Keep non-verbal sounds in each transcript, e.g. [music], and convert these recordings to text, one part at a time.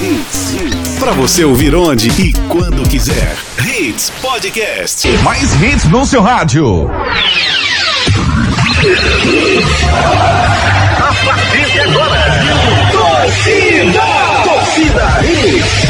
Hits. Pra você ouvir onde e quando quiser. Hits Podcast. Mais hits no seu rádio. A partir de agora, torcida, torcida Hits.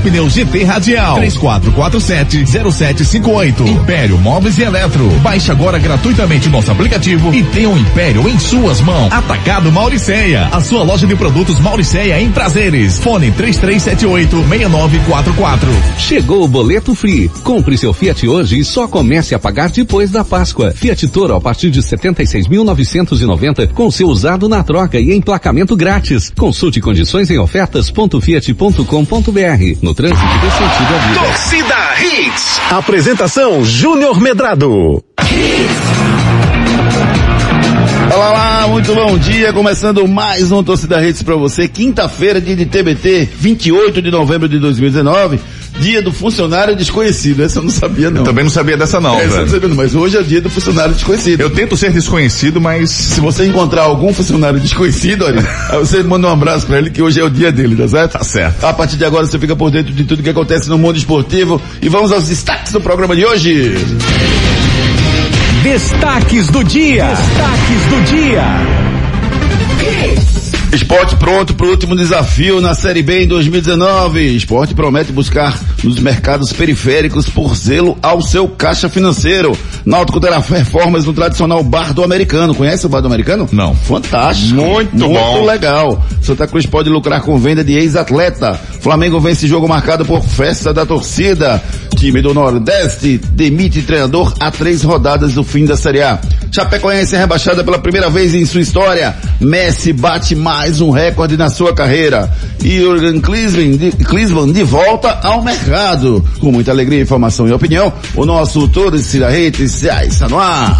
pneus GT Radial. 3447-0758. Império Móveis e Eletro. Baixe agora gratuitamente nosso aplicativo e tenha o um Império em suas mãos. Atacado Mauriceia. A sua loja de produtos Mauriceia em prazeres. Fone 3378-6944. Chegou o boleto free. Compre seu Fiat hoje e só comece a pagar depois da Páscoa. Fiat Toro a partir de 76.990 com seu usado na troca e emplacamento grátis. Consulte condições em ofertas.fiat.com.br. No trânsito dê sentido à vida. Torcida Hits. Apresentação Júnior Medrado. Olá, olá, muito bom dia. Começando mais um Torcida Hits para você. Quinta-feira, dia de TBT, 28 de novembro de 2019. Dia do funcionário desconhecido. Essa eu não sabia, não. Eu também não sabia dessa não, Essa eu não sabia, não, mas hoje é o dia do funcionário desconhecido. Eu tento ser desconhecido, mas Se você encontrar algum funcionário desconhecido, olha, aí você manda um abraço pra ele que hoje é o dia dele, tá certo? Tá certo. A partir de agora você fica por dentro de tudo que acontece no mundo esportivo e vamos aos destaques do programa de hoje. Destaques do dia. Destaques do dia. Esporte pronto para o último desafio na Série B em 2019. Esporte promete buscar nos mercados periféricos por zelo ao seu caixa financeiro. Náutico terá reformas no tradicional bar do americano. Conhece o bar do americano? Não. Fantástico. Muito Muito bom. legal. Santa Cruz pode lucrar com venda de ex-atleta. Flamengo vence jogo marcado por festa da torcida. Time do Nordeste demite treinador a três rodadas do fim da Série A. Chapecoense é rebaixada pela primeira vez em sua história. Messi bate mais um recorde na sua carreira. E Jurgen Klinsmann de, de volta ao mercado. Com muita alegria, informação e opinião, o nosso Torcida Redes já está no ar.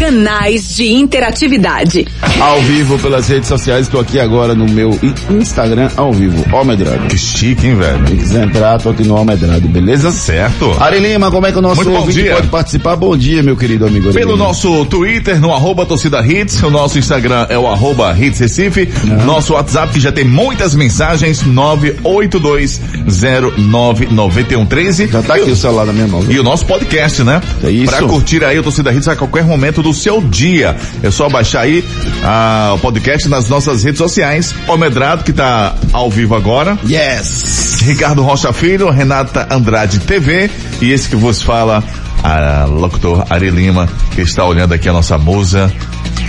Canais de interatividade. Ao vivo pelas redes sociais, estou aqui agora no meu Instagram ao vivo. Ó, Medrado. que chique, hein, velho? Se quiser entrar, tô aqui no Almedrado, beleza? Certo. Ari Lima, como é que o nosso Muito bom ouvinte dia. pode participar? Bom dia, meu querido amigo. Ari Pelo Lima. nosso Twitter, no arroba torcida hits, o nosso Instagram é o arroba hits Recife, nosso WhatsApp que já tem muitas mensagens, 982099113. Já tá aqui o celular na minha mão. E o nosso podcast, né? É isso. Pra curtir aí o Torcida Hits a qualquer momento do seu dia. É só baixar aí ah, o podcast nas nossas redes sociais. O Medrado, que tá ao vivo agora. Yes! Ricardo Rocha Filho, Renata Andrade TV e esse que vos fala, a locutor Ari Lima, que está olhando aqui a nossa musa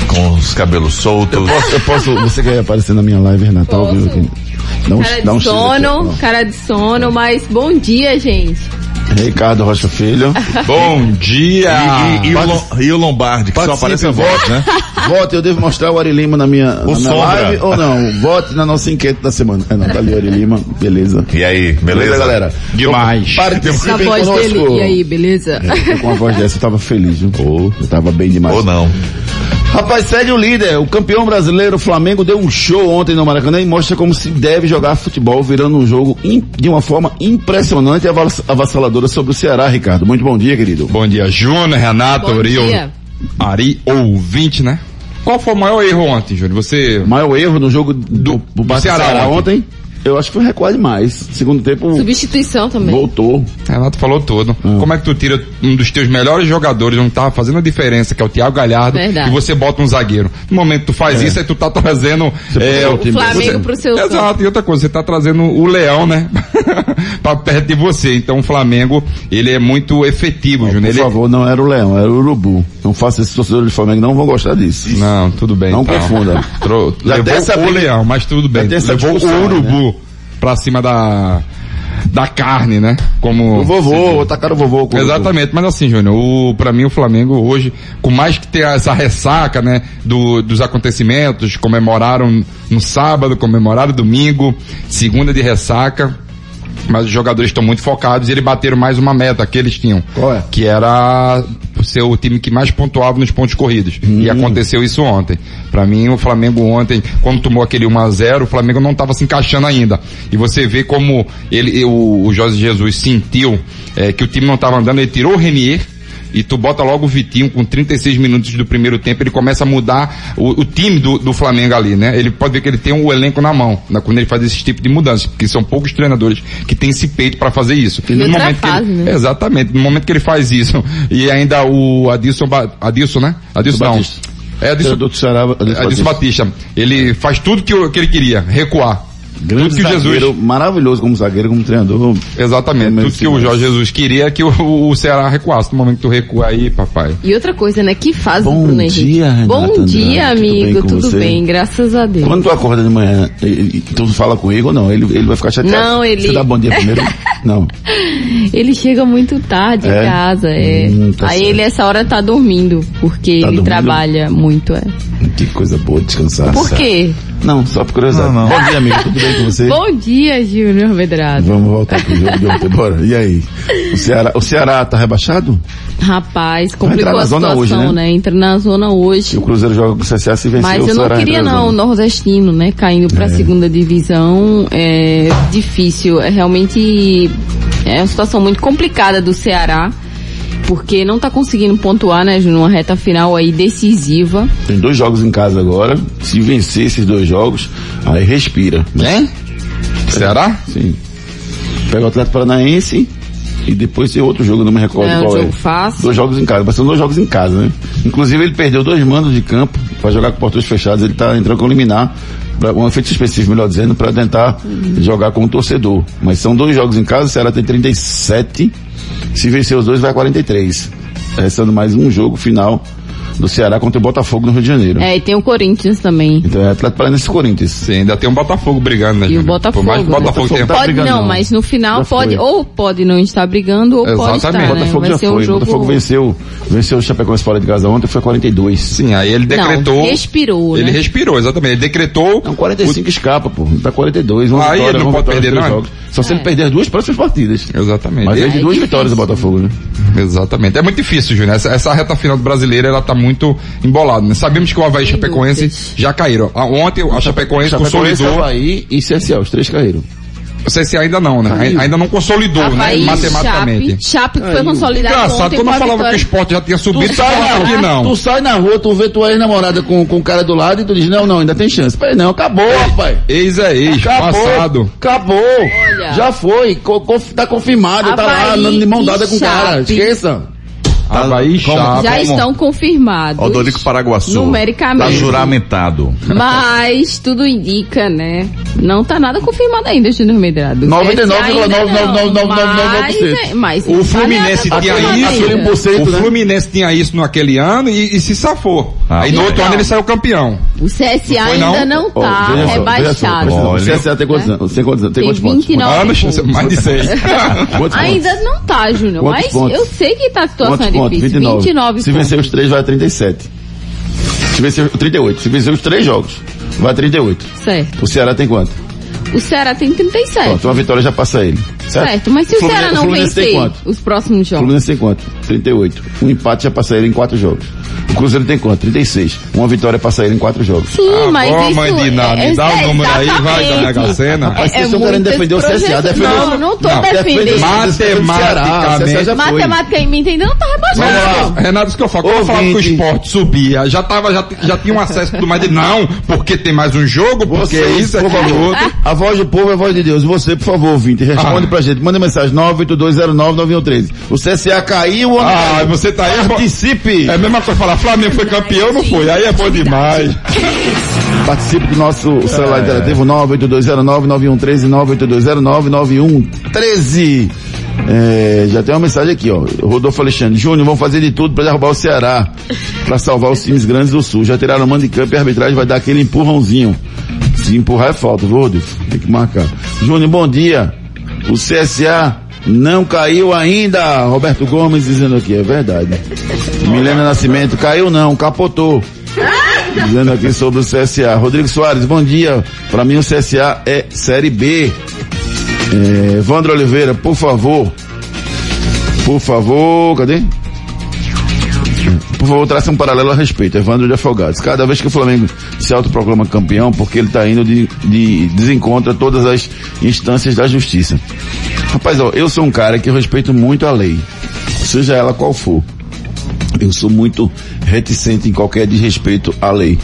com os cabelos soltos. Posso, eu posso, você quer aparecer na minha live, Renata, ao vivo aqui? Dá um, Cara dá um de X aqui, sono, cara de sono, mas bom dia, gente. Ricardo Rocha Filho. [laughs] Bom dia! E, e- e o, e o Lombardi, que só aparece a voz, né? [laughs] Vote, eu devo mostrar o Ari Lima na minha, na minha live ou não? Vote na nossa enquete da semana. É, não, tá ali o Ari Lima, beleza. E aí, beleza? galera? Demais. Na Participem voz conosco. dele. E aí, beleza? Eu, com a voz dessa eu tava feliz, viu? Eu tava bem demais. Ou não. Rapaz, segue o líder. O campeão brasileiro, o Flamengo, deu um show ontem no Maracanã e mostra como se deve jogar futebol, virando um jogo de uma forma impressionante e avass- avassaladora sobre o Ceará, Ricardo. Muito bom dia, querido. Bom dia, Júnior, Renato, Bom Ari, dia. Ari, ouvinte, né? Qual foi o maior erro ontem, Júnior? Você. O maior erro no jogo do, do, Barça Ceará Ceará ontem. ontem, eu acho que foi recuar demais. Segundo tempo, Substituição também. voltou. Renato falou tudo. Hum. Como é que tu tira um dos teus melhores jogadores, onde tava fazendo a diferença, que é o Thiago Galhardo, Verdade. e você bota um zagueiro? No momento que tu faz isso, aí tu tá trazendo. é, o O. Flamengo pro seu. Exato, e outra coisa, você tá trazendo o leão, né? [laughs] pra perto de você. Então o Flamengo, ele é muito efetivo, Júnior. Por Ele... favor, não era o Leão, era o Urubu. Não faça esses torcedores de Flamengo, não vão gostar disso. Não, tudo bem. Não então. confunda. [laughs] Tro... Já Levou essa o leão, mas tudo bem. Levou o urubu pra cima da da carne, né? Como O vovô, tacaram o vovô. com- Exatamente, mas assim, Júnior, o, pra mim o Flamengo hoje, com mais que ter essa ressaca, né, do, dos acontecimentos, comemoraram no sábado, comemoraram domingo, segunda de ressaca, mas os jogadores estão muito focados e eles bateram mais uma meta que eles tinham. Qual é? Que era ser o time que mais pontuava nos pontos corridos. E Hum. aconteceu isso ontem. Pra mim, o Flamengo ontem, quando tomou aquele 1 a 0 o Flamengo não estava se encaixando ainda. E você vê como ele, o, o Jorge Jesus sentiu eh, que o time não estava andando, ele tirou o Renier, e tu bota logo o Vitinho com 36 minutos do primeiro tempo, ele começa a mudar o, o time do, do Flamengo ali, né? Ele pode ver que ele tem o elenco na mão, né? quando ele faz esse tipo de mudança, porque são poucos treinadores que têm esse peito para fazer isso. E outra que fase, ele, né? Exatamente, no momento que ele faz isso, [laughs] e ainda o Adilson, Ba- Adilson né? Adilson não. Batista. É Adilson, Adilson Adilson Batista. Ele faz tudo que, o- que ele queria, recuar. Grande tudo que o Jesus zagueiro, maravilhoso como zagueiro, como treinador. Exatamente. Tudo que o Jorge Jesus queria é que o, o Ceará recuasse. No momento que tu recua aí, papai. E outra coisa, né? Que fase Bom do Bruno Henrique? dia, Renata Bom Andrade. dia, Tudo bem amigo. Tudo bem, graças a Deus. Quando tu acorda de manhã, e, tu fala com ele ou não? Ele, ele vai ficar chateado. Não, ele- Você dá bom dia primeiro? [laughs] não. Ele chega muito tarde É? em casa, é. Hum, tá Aí certo. ele essa hora tá dormindo, porque Tá ele dormindo? trabalha muito, é. Que coisa boa descansar. Por quê? Não, só por curiosidade. Não, não. Bom dia, amigo. Tudo bem com você? Bom dia, Júnior Medrado. Vamos voltar pro jogo de ontem. Bora. E aí? O Ceará, o Ceará tá rebaixado? Rapaz, complicou a situação, hoje, né? né? Entra na zona hoje. o Cruzeiro joga com o CSA, se vencer Mas o eu não queria não, o nordestino, né? Caindo pra É. segunda divisão, é difícil, é realmente é uma situação muito complicada do Ceará, porque não tá conseguindo pontuar, né, Júnior, uma reta final aí decisiva. Tem dois jogos em casa agora. Se vencer esses dois jogos, aí respira. Né? Ceará? Sim. Pega o Atlético Paranaense e depois tem outro jogo, não me recordo É um qual é. jogo fácil. Dois jogos em casa, mas são dois jogos em casa, né? Inclusive ele perdeu dois mandos de campo para jogar com portões fechados, ele tá entrando com liminar, pra, um efeito específico, melhor dizendo, para tentar jogar com o torcedor. Mas são dois jogos em casa, o Ceará tem 37, se vencer os dois vai a 43. Restando mais um jogo final do Ceará contra o Botafogo no Rio de Janeiro. É, e tem o Corinthians também. Então é Atlético Paranaense e Corinthians. Sim, ainda tem um Botafogo brigando, né? E o? Botafogo, Por mais que o né? Botafogo Botafogo tenha... tá Pode brigando, não, não. mas no final Já pode, foi. ou pode não estar brigando, ou pode Exatamente. estar, O né? Botafogo Vai já ser foi. um O jogo... Botafogo venceu, venceu o Chapecoense fora de casa ontem, foi 42. Sim, aí ele decretou... Não, respirou, Ele né? respirou, exatamente. Ele decretou... Não, 45 escapa, pô. Tá 42. Uma Aí vitória, ele não uma pode vitória, perder, não. jogos. Só se É. ele perder as duas próximas partidas. Exatamente. Mas Ele- é de é duas difícil. vitórias o Botafogo, né? Exatamente. É muito difícil, Júnior. Essa, essa reta final do brasileiro, ela tá muito embolada, né? Sabemos que o Havaí e Chapecoense já caíram. Ah, Ontem a Chapecoense consolidou. Havaí e CSA, os três caíram. O CSA ainda não, né? Caiu. Ainda não consolidou, Havaí, né? Matematicamente. Chape, Chape que foi consolidado Engraçado, eu a falava que o esporte já tinha subido, Tu tu sai, na, que não. tu sai na rua, tu vê tua ex-namorada com, com o cara do lado e tu diz, não, não, ainda tem chance. Peraí, não, acabou, rapaz. Ex é ex, Acabou, passado. acabou, Olha. já foi, co, conf- tá confirmado, tá lá, Havaí de mão dada com o cara, Chape. Esqueça. Havaí, Chape. Já estão confirmados. Odorico Paraguaçu. Numericamente. Tá juramentado. Mas tudo indica, né? Não tá nada confirmado ainda, Júnior Medrado. 99,99999%. Mas O Fluminense tinha isso, ainda. 1%, o né? Fluminense tinha isso naquele ano e, e se safou. Ah, Aí no outro ano ele saiu campeão. O CSA ainda não? tá só, rebaixado. O CSA tem quantos Né? anos? Tem quantos anos? Tem Tem quantos pontos? 29 Anos, mais de seis. Quantos Ainda pontos? não tá, Júnior. Mas eu sei que tá a situação difícil. 29. 29 Se vencer os três, vai a 37. Se vencer, 38. Se vencer os três jogos, vai a 38. Certo. O Ceará tem quanto? O Ceará tem 37. Pronto, uma vitória já passa ele. Certo? Certo, mas se o Fluminense- Ceará não vencer quanto? os próximos O jogos. Fluminense tem quanto? 38. Um empate já passa ele em quatro jogos. O Cruzeiro tem quanto? 36. Uma vitória passa ele em quatro jogos. Sim, Ah, mas bom, isso mãe de nada, é, me dá o é número aí, vai da. Mega Sena. Rapaz, vocês estão querendo defender o CSA, defender o- Não, não tô Não, defendendo. Matematicamente- já foi. Matematicamente ainda não tá rebaixado. Renato, isso que eu falo. Quando eu falava que o esporte subia, já tava, já, já tinha um acesso tudo mais. de Não, porque tem mais um jogo, porque Você, isso, por favor. outro. A voz do povo é a voz de Deus. Você, por favor, ouvinte, responde Ah. pra gente. Manda mensagem 982099113. O CSA caiu ou não Ah, você tá aí. Participe! É a mesma coisa falar, Flamengo foi campeão, não foi. Aí é bom demais. [laughs] Participe do nosso celular É. interativo 982099113 982099113. É, já tem uma mensagem aqui, ó. Rodolfo Alexandre. Júnior, vão fazer de tudo para derrubar o Ceará. para salvar os times grandes do Sul. Já tiraram o mando de campo e a arbitragem vai dar aquele empurrãozinho. Se empurrar é falta, viu, Rodolfo? Tem que marcar. Júnior, bom dia. O CSA não caiu ainda. Roberto Gomes dizendo aqui, é verdade. Milena Nascimento, caiu não, capotou. Dizendo aqui sobre o CSA. Rodrigo Soares, bom dia. Para mim o CSA é Série B. É, Evandro Oliveira, por favor. Por favor, cadê? Por favor, traça um paralelo a respeito. Evandro de Afogados. Cada vez que o Flamengo se autoproclama campeão, porque ele está indo de, de desencontro a todas as instâncias da justiça. Rapaz, ó, eu sou um cara que eu respeito muito a lei, seja ela qual for. Eu sou muito reticente em qualquer desrespeito à lei.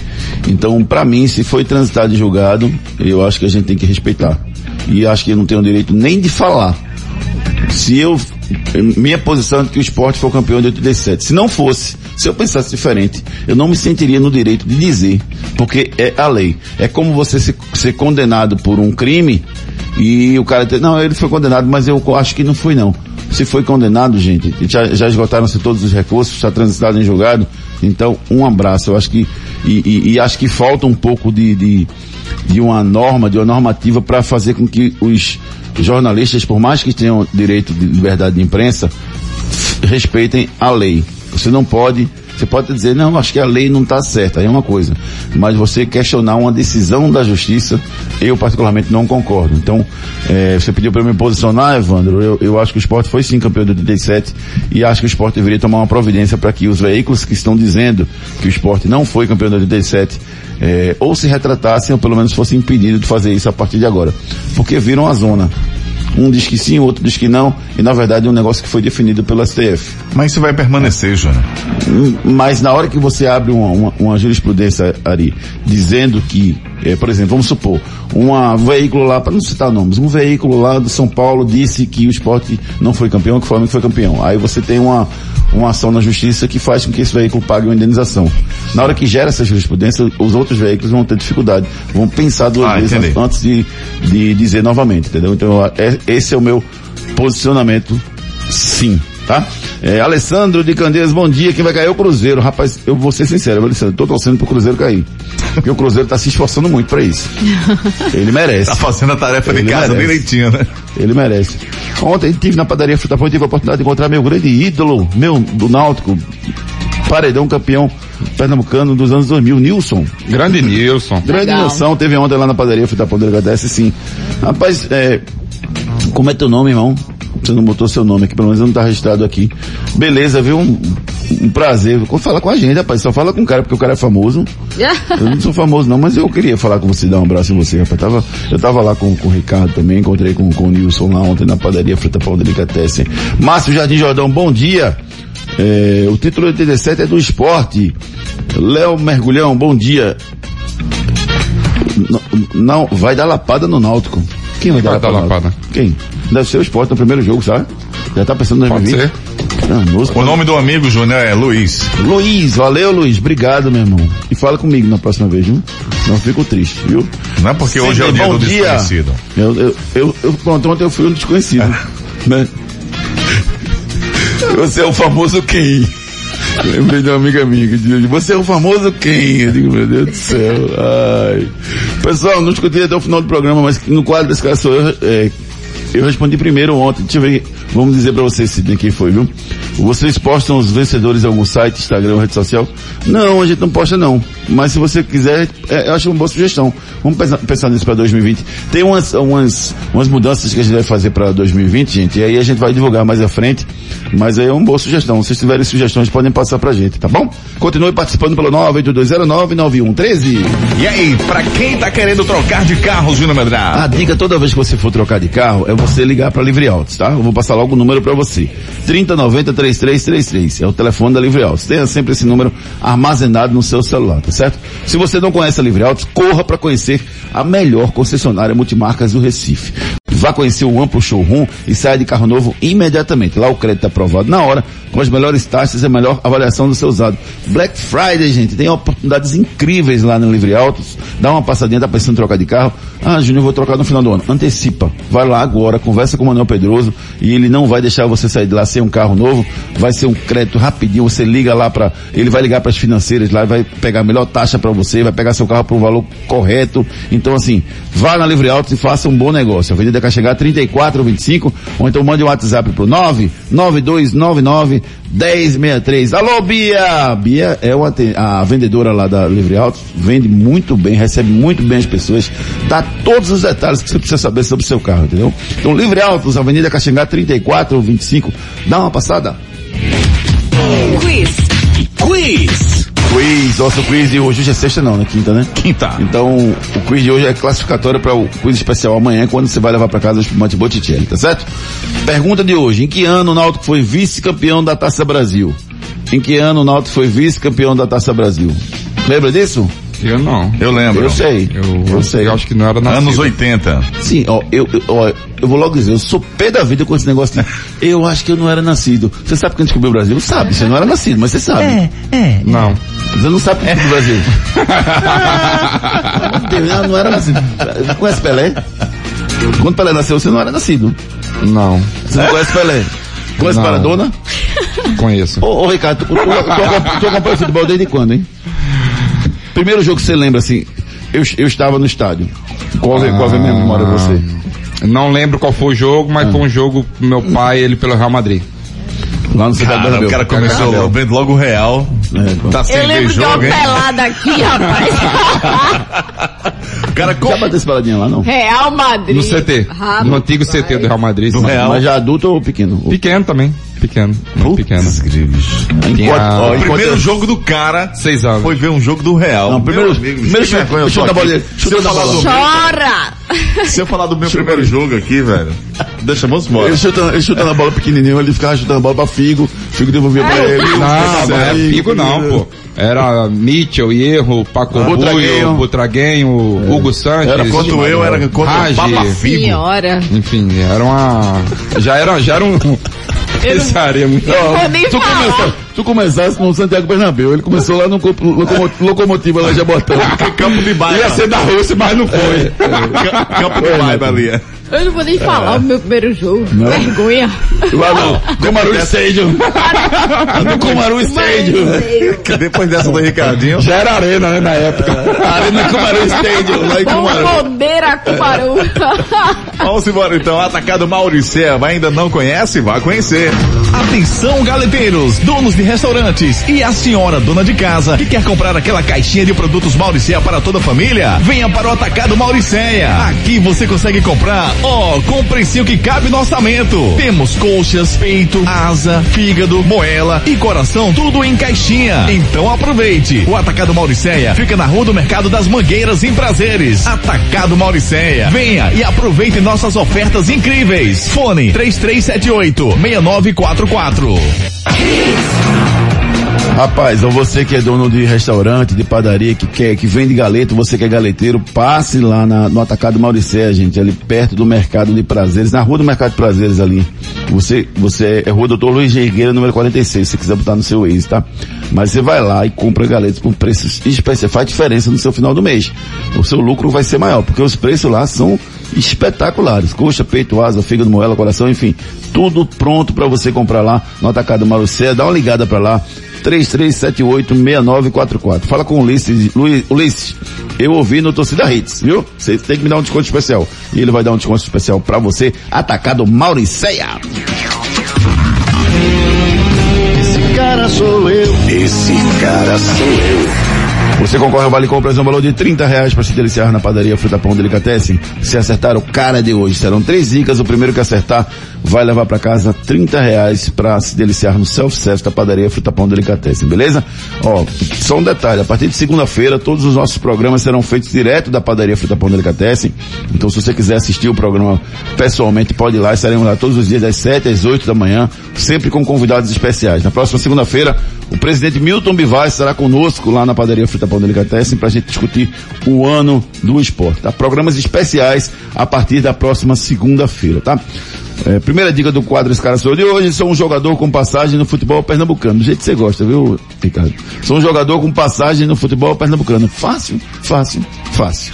Então, para mim, se foi transitado e julgado, eu acho que a gente tem que respeitar. E acho que eu não tenho direito nem de falar. Se eu, minha posição é que o esporte foi campeão de 87. Se não fosse, se eu pensasse diferente, eu não me sentiria no direito de dizer, porque é a lei. É como você ser, ser condenado por um crime e o cara não, ele foi condenado, mas eu acho que não foi não. Se foi condenado, gente, já, já esgotaram-se todos os recursos, está transitado em julgado. Então, um abraço. Eu acho que, e, e, e acho que falta um pouco de, de, de uma norma, de uma normativa para fazer com que os jornalistas, por mais que tenham direito de liberdade de imprensa, respeitem a lei. Você não pode, você pode dizer, não, acho que a lei não está certa, é uma coisa. Mas você questionar uma decisão da justiça, eu particularmente não concordo. Então, é, você pediu para me posicionar, Evandro, eu, eu acho que o esporte foi sim campeão de 87 e acho que o esporte deveria tomar uma providência para que os veículos que estão dizendo que o esporte não foi campeão de 87 é, ou se retratassem ou pelo menos fossem impedidos de fazer isso a partir de agora. Porque viram a zona. Um diz que sim, o outro diz que não, e na verdade é um negócio que foi definido pelo STF. Mas isso vai permanecer, Júnior. Mas na hora que você abre uma, uma, uma jurisprudência, Ari, dizendo que, é, por exemplo, vamos supor, um veículo lá, para não citar nomes, um veículo lá do São Paulo disse que o esporte não foi campeão, que o Flamengo foi campeão. Aí você tem uma, uma ação na justiça que faz com que esse veículo pague uma indenização. Na hora que gera essa jurisprudência, os outros veículos vão ter dificuldade, vão pensar duas Ah, vezes entendi. antes de, de dizer novamente, entendeu? Então, é- esse é o meu posicionamento, sim, tá? É, Alessandro de Candeias, bom dia, quem vai cair é o Cruzeiro. Rapaz, eu vou ser sincero, Alessandro, tô torcendo pro Cruzeiro cair. Porque o Cruzeiro tá se esforçando muito pra isso. [laughs] Ele merece. Tá fazendo a tarefa de Ele casa merece. direitinho, né? Ele merece. Ontem estive na padaria Fruta Pão e tive a oportunidade de encontrar meu grande ídolo, meu, do Náutico, paredão campeão pernambucano dos anos 2000, Nilson. Grande Nilson. Grande Legal. Nilson, teve ontem lá na padaria Fruta Pão Delegadece, sim. Rapaz, é, como é teu nome, irmão? Você não botou seu nome aqui, pelo menos não tá registrado aqui. Beleza, viu? Um, um prazer. Fala com a gente, rapaz. Só fala com o cara, porque o cara é famoso. [laughs] Eu não sou famoso não, mas eu queria falar com você, dar um abraço em você, rapaz. Tava, eu tava lá com, com o Ricardo também, encontrei com, com o Nilson lá ontem na padaria Fruta Pão Delicatessen. Márcio Jardim Jordão, bom dia. É, o título 87 é do esporte. Léo Mergulhão, bom dia. N- Não, vai dar lapada no Náutico. Quem vai dar Vai dar lapada? Quem? Deve ser o esporte no primeiro jogo, sabe? Já tá pensando no 2020? Danoso. O nome do amigo, Júnior, é Luiz. Luiz, valeu Luiz, obrigado meu irmão. E fala comigo na próxima vez, viu? Não fico triste, viu? Não é porque hoje é o dia do desconhecido. Eu, eu, eu, eu, pronto, ontem eu fui um desconhecido. [laughs] né? Você é o famoso quem? Lembrei de uma amiga minha que dizia, você é o famoso quem? Eu digo, meu Deus do céu, ai. Pessoal, não discuti até o final do programa, mas no quadro desse cara sou eu, é, eu respondi primeiro ontem. Deixa eu ver, vamos dizer pra vocês, Sidney, quem foi, viu? Vocês postam os vencedores em algum site, Instagram rede social? Não, a gente não posta não. Mas se você quiser, é, eu acho uma boa sugestão. Vamos pensar, pensar nisso para 2020. Tem umas, umas, umas mudanças que a gente vai fazer para 2020, gente, e aí a gente vai divulgar mais à frente. Mas aí é uma boa sugestão. Se vocês tiverem sugestões, podem passar pra gente, tá bom? Continue participando pelo 982099113. E aí, pra quem tá querendo trocar de carro, Júnior Medrado? A dica toda vez que você for trocar de carro é você ligar para Livre Autos, tá? Eu vou passar logo o número para você. 3090 3333 é o telefone da Livre Autos. Tenha sempre esse número armazenado no seu celular, tá certo? Se você não conhece a Livre Autos, corra para conhecer a melhor concessionária multimarcas do Recife. Vá conhecer o amplo showroom e saia de carro novo imediatamente. Lá o crédito é aprovado na hora, com as melhores taxas e a melhor avaliação do seu usado. Black Friday, gente, tem oportunidades incríveis lá no Livre Autos. Dá uma passadinha, tá pensando em trocar de carro? Ah, Júnior, vou trocar no final do ano. Antecipa. Vai lá agora, conversa com o Manuel Pedroso e ele não vai deixar você sair de lá sem um carro novo. Vai ser um crédito rapidinho. Você liga lá para, ele vai ligar para as financeiras lá, vai pegar a melhor taxa para você, vai pegar seu carro por um valor correto. Então assim, vá na Livre Autos e faça um bom negócio. Caxangá 3425, ou então mande um WhatsApp pro 99299 1063. Alô, Bia! Bia é uma, a vendedora lá da Livre Autos, vende muito bem, recebe muito bem as pessoas, dá todos os detalhes que você precisa saber sobre o seu carro, entendeu? Então, Livre Autos, Avenida Caxangá 3425, dá uma passada. Quiz. Quiz. Quiz, nosso quiz de hoje, hoje é sexta não, né? Quinta, né? Quinta. Então, o quiz de hoje é classificatório para o quiz especial amanhã, quando você vai levar para casa o espumante Botticelli, tá certo? Pergunta de hoje, em que ano o Náutico foi vice-campeão da Taça Brasil? Em que ano o Náutico foi vice-campeão da Taça Brasil? Lembra disso? Eu não. Eu lembro. Eu sei. Eu, Eu sei. eu acho que não era nascido. Anos 80. Sim, ó, eu, eu, ó, eu vou logo dizer, eu sou pé da vida com esse negócio de, eu acho que eu não era nascido. Você sabe quem descobriu o Brasil? Sabe, você não era nascido, mas você sabe. Não. Você não sabe quem descobriu o Brasil. [laughs] Eu não era nascido. Conhece Pelé? Quando Pelé nasceu, você não era nascido. Não. Você não conhece Pelé? Conhece Não. Maradona? Conheço. Ô, ô Ricardo, tu, tu, tu, acompanha- tu acompanha futebol desde quando, hein? Primeiro jogo que você lembra, assim, eu, eu estava no estádio. Qual, é- qual é a minha memória de você? Não lembro qual foi o jogo, mas foi um jogo pro meu pai, ele pelo Real Madrid. Lá no Cidade Cara, Bernabéu. o cara começou vendo logo o Real. É, Tá sem Eu lembro de uma pelada aqui, rapaz. O [laughs] cara com... Já bateu essa peladinha lá, não? Real Madrid. No CT. Rapaz. No antigo CT do Real Madrid. Do. Real. Mas já adulto ou pequeno? Pequeno também. Pequeno. Muito pequeno. Putz, grilos. Tinha ó, O primeiro jogo do cara seis anos. foi ver um jogo do Real. Não, primeiro- Meu amigo, primeiro chuta- vergonha, eu chuta tô a bola aqui. dele, Se eu chuta a falar bola. do meu- Chora! se eu falar do meu primeiro jogo aqui, velho, deixa, vamos embora. Ele chutando, ele chutando a bola pequenininho, ele ficava chutando a bola pra Figo, Figo devolvia pra ele. Não, não é Figo não, pô. Era Mitchell, Hierro, Paco Butraguenho. Bulho, Butraguenho, Hugo Sanches. Era Enquanto eu era contra o Rage. Papa Figo. Senhora. Enfim, era uma... Já era, já era um... Pensaria muito... Não vou nem Tu, começou, tu começasse no Santiago Bernabéu, ele começou lá no co- locomo- locomotiva lá de Jabotão. [laughs] Campo de baile. Ia ser da Rússia, mas não foi. Campo de baile ali. Eu não vou nem falar o meu primeiro jogo. Vergonha. Lá no Comaru Stadium. no Comaru Stadium. Depois dessa do Ricardinho, Já era arena, né, na época. Arena Comaru Stadium, lá em Comaru. Bomboneira Cumaru. Vamos embora então. Atacado Mauriceva ainda não conhece? Vá conhecer. Atenção, galeteiros, donos de restaurantes e a senhora dona de casa que quer comprar aquela caixinha de produtos Mauricéia para toda a família? Venha para o Atacado Mauricéia. Aqui você consegue comprar, ó, com o precinho que cabe no orçamento. Temos coxas, peito, asa, fígado, moela e coração, tudo em caixinha. Então aproveite. O Atacado Mauricéia fica na Rua do Mercado das Mangueiras em Prazeres. Atacado Mauricéia. Venha e aproveite nossas ofertas incríveis. Fone 3378 6944. Rapaz, ou você que é dono de restaurante, de padaria, que quer, que vende galeto, você que é galeteiro, passe lá na- no Atacado Mauricéia, gente, ali perto do Mercado de Prazeres, na rua do Mercado de Prazeres ali. Você, você é rua Doutor Luiz Gergueira, número 46, se você quiser botar no seu ex, tá? Mas você vai lá e compra galetos por preços especiais, faz diferença no seu final do mês. O seu lucro vai ser maior, porque os preços lá são espetaculares. Coxa, peito, asa, fígado, moela, coração, enfim. Tudo pronto para você comprar lá no Atacado Marucé. Dá uma ligada para lá. 3378-6944. Fala com o Ulisses. Luiz, Ulisses, eu ouvi no Torcida Hits, viu? Você tem que me dar um desconto especial. E ele vai dar um desconto especial para você. Atacado Mauricéia. Esse cara sou eu. Esse cara sou eu. Você concorre ao Vale Compras no valor de 30 reais para se deliciar na padaria Fruta Pão Delicatessen. Se acertar o cara de hoje, serão três dicas. O primeiro que acertar vai levar para casa 30 reais para se deliciar no self-service da padaria Fruta Pão Delicatessen, beleza? Ó, só um detalhe, a partir de segunda-feira todos os nossos programas serão feitos direto da padaria Fruta Pão Delicatessen. Então se você quiser assistir o programa pessoalmente, pode ir lá. Estaremos lá todos os dias das 7 às 8 da manhã, sempre com convidados especiais. Na próxima segunda-feira, o presidente Milton Bivar estará conosco lá na padaria Fruta Pão Delicatessen para a gente discutir o ano do esporte, tá? Programas especiais a partir da próxima segunda-feira, tá? É, primeira dica do quadro Eu de hoje, sou um jogador com passagem no futebol pernambucano. Do jeito que você gosta, viu, Ricardo? Sou um jogador com passagem no futebol pernambucano. Fácil, fácil, fácil.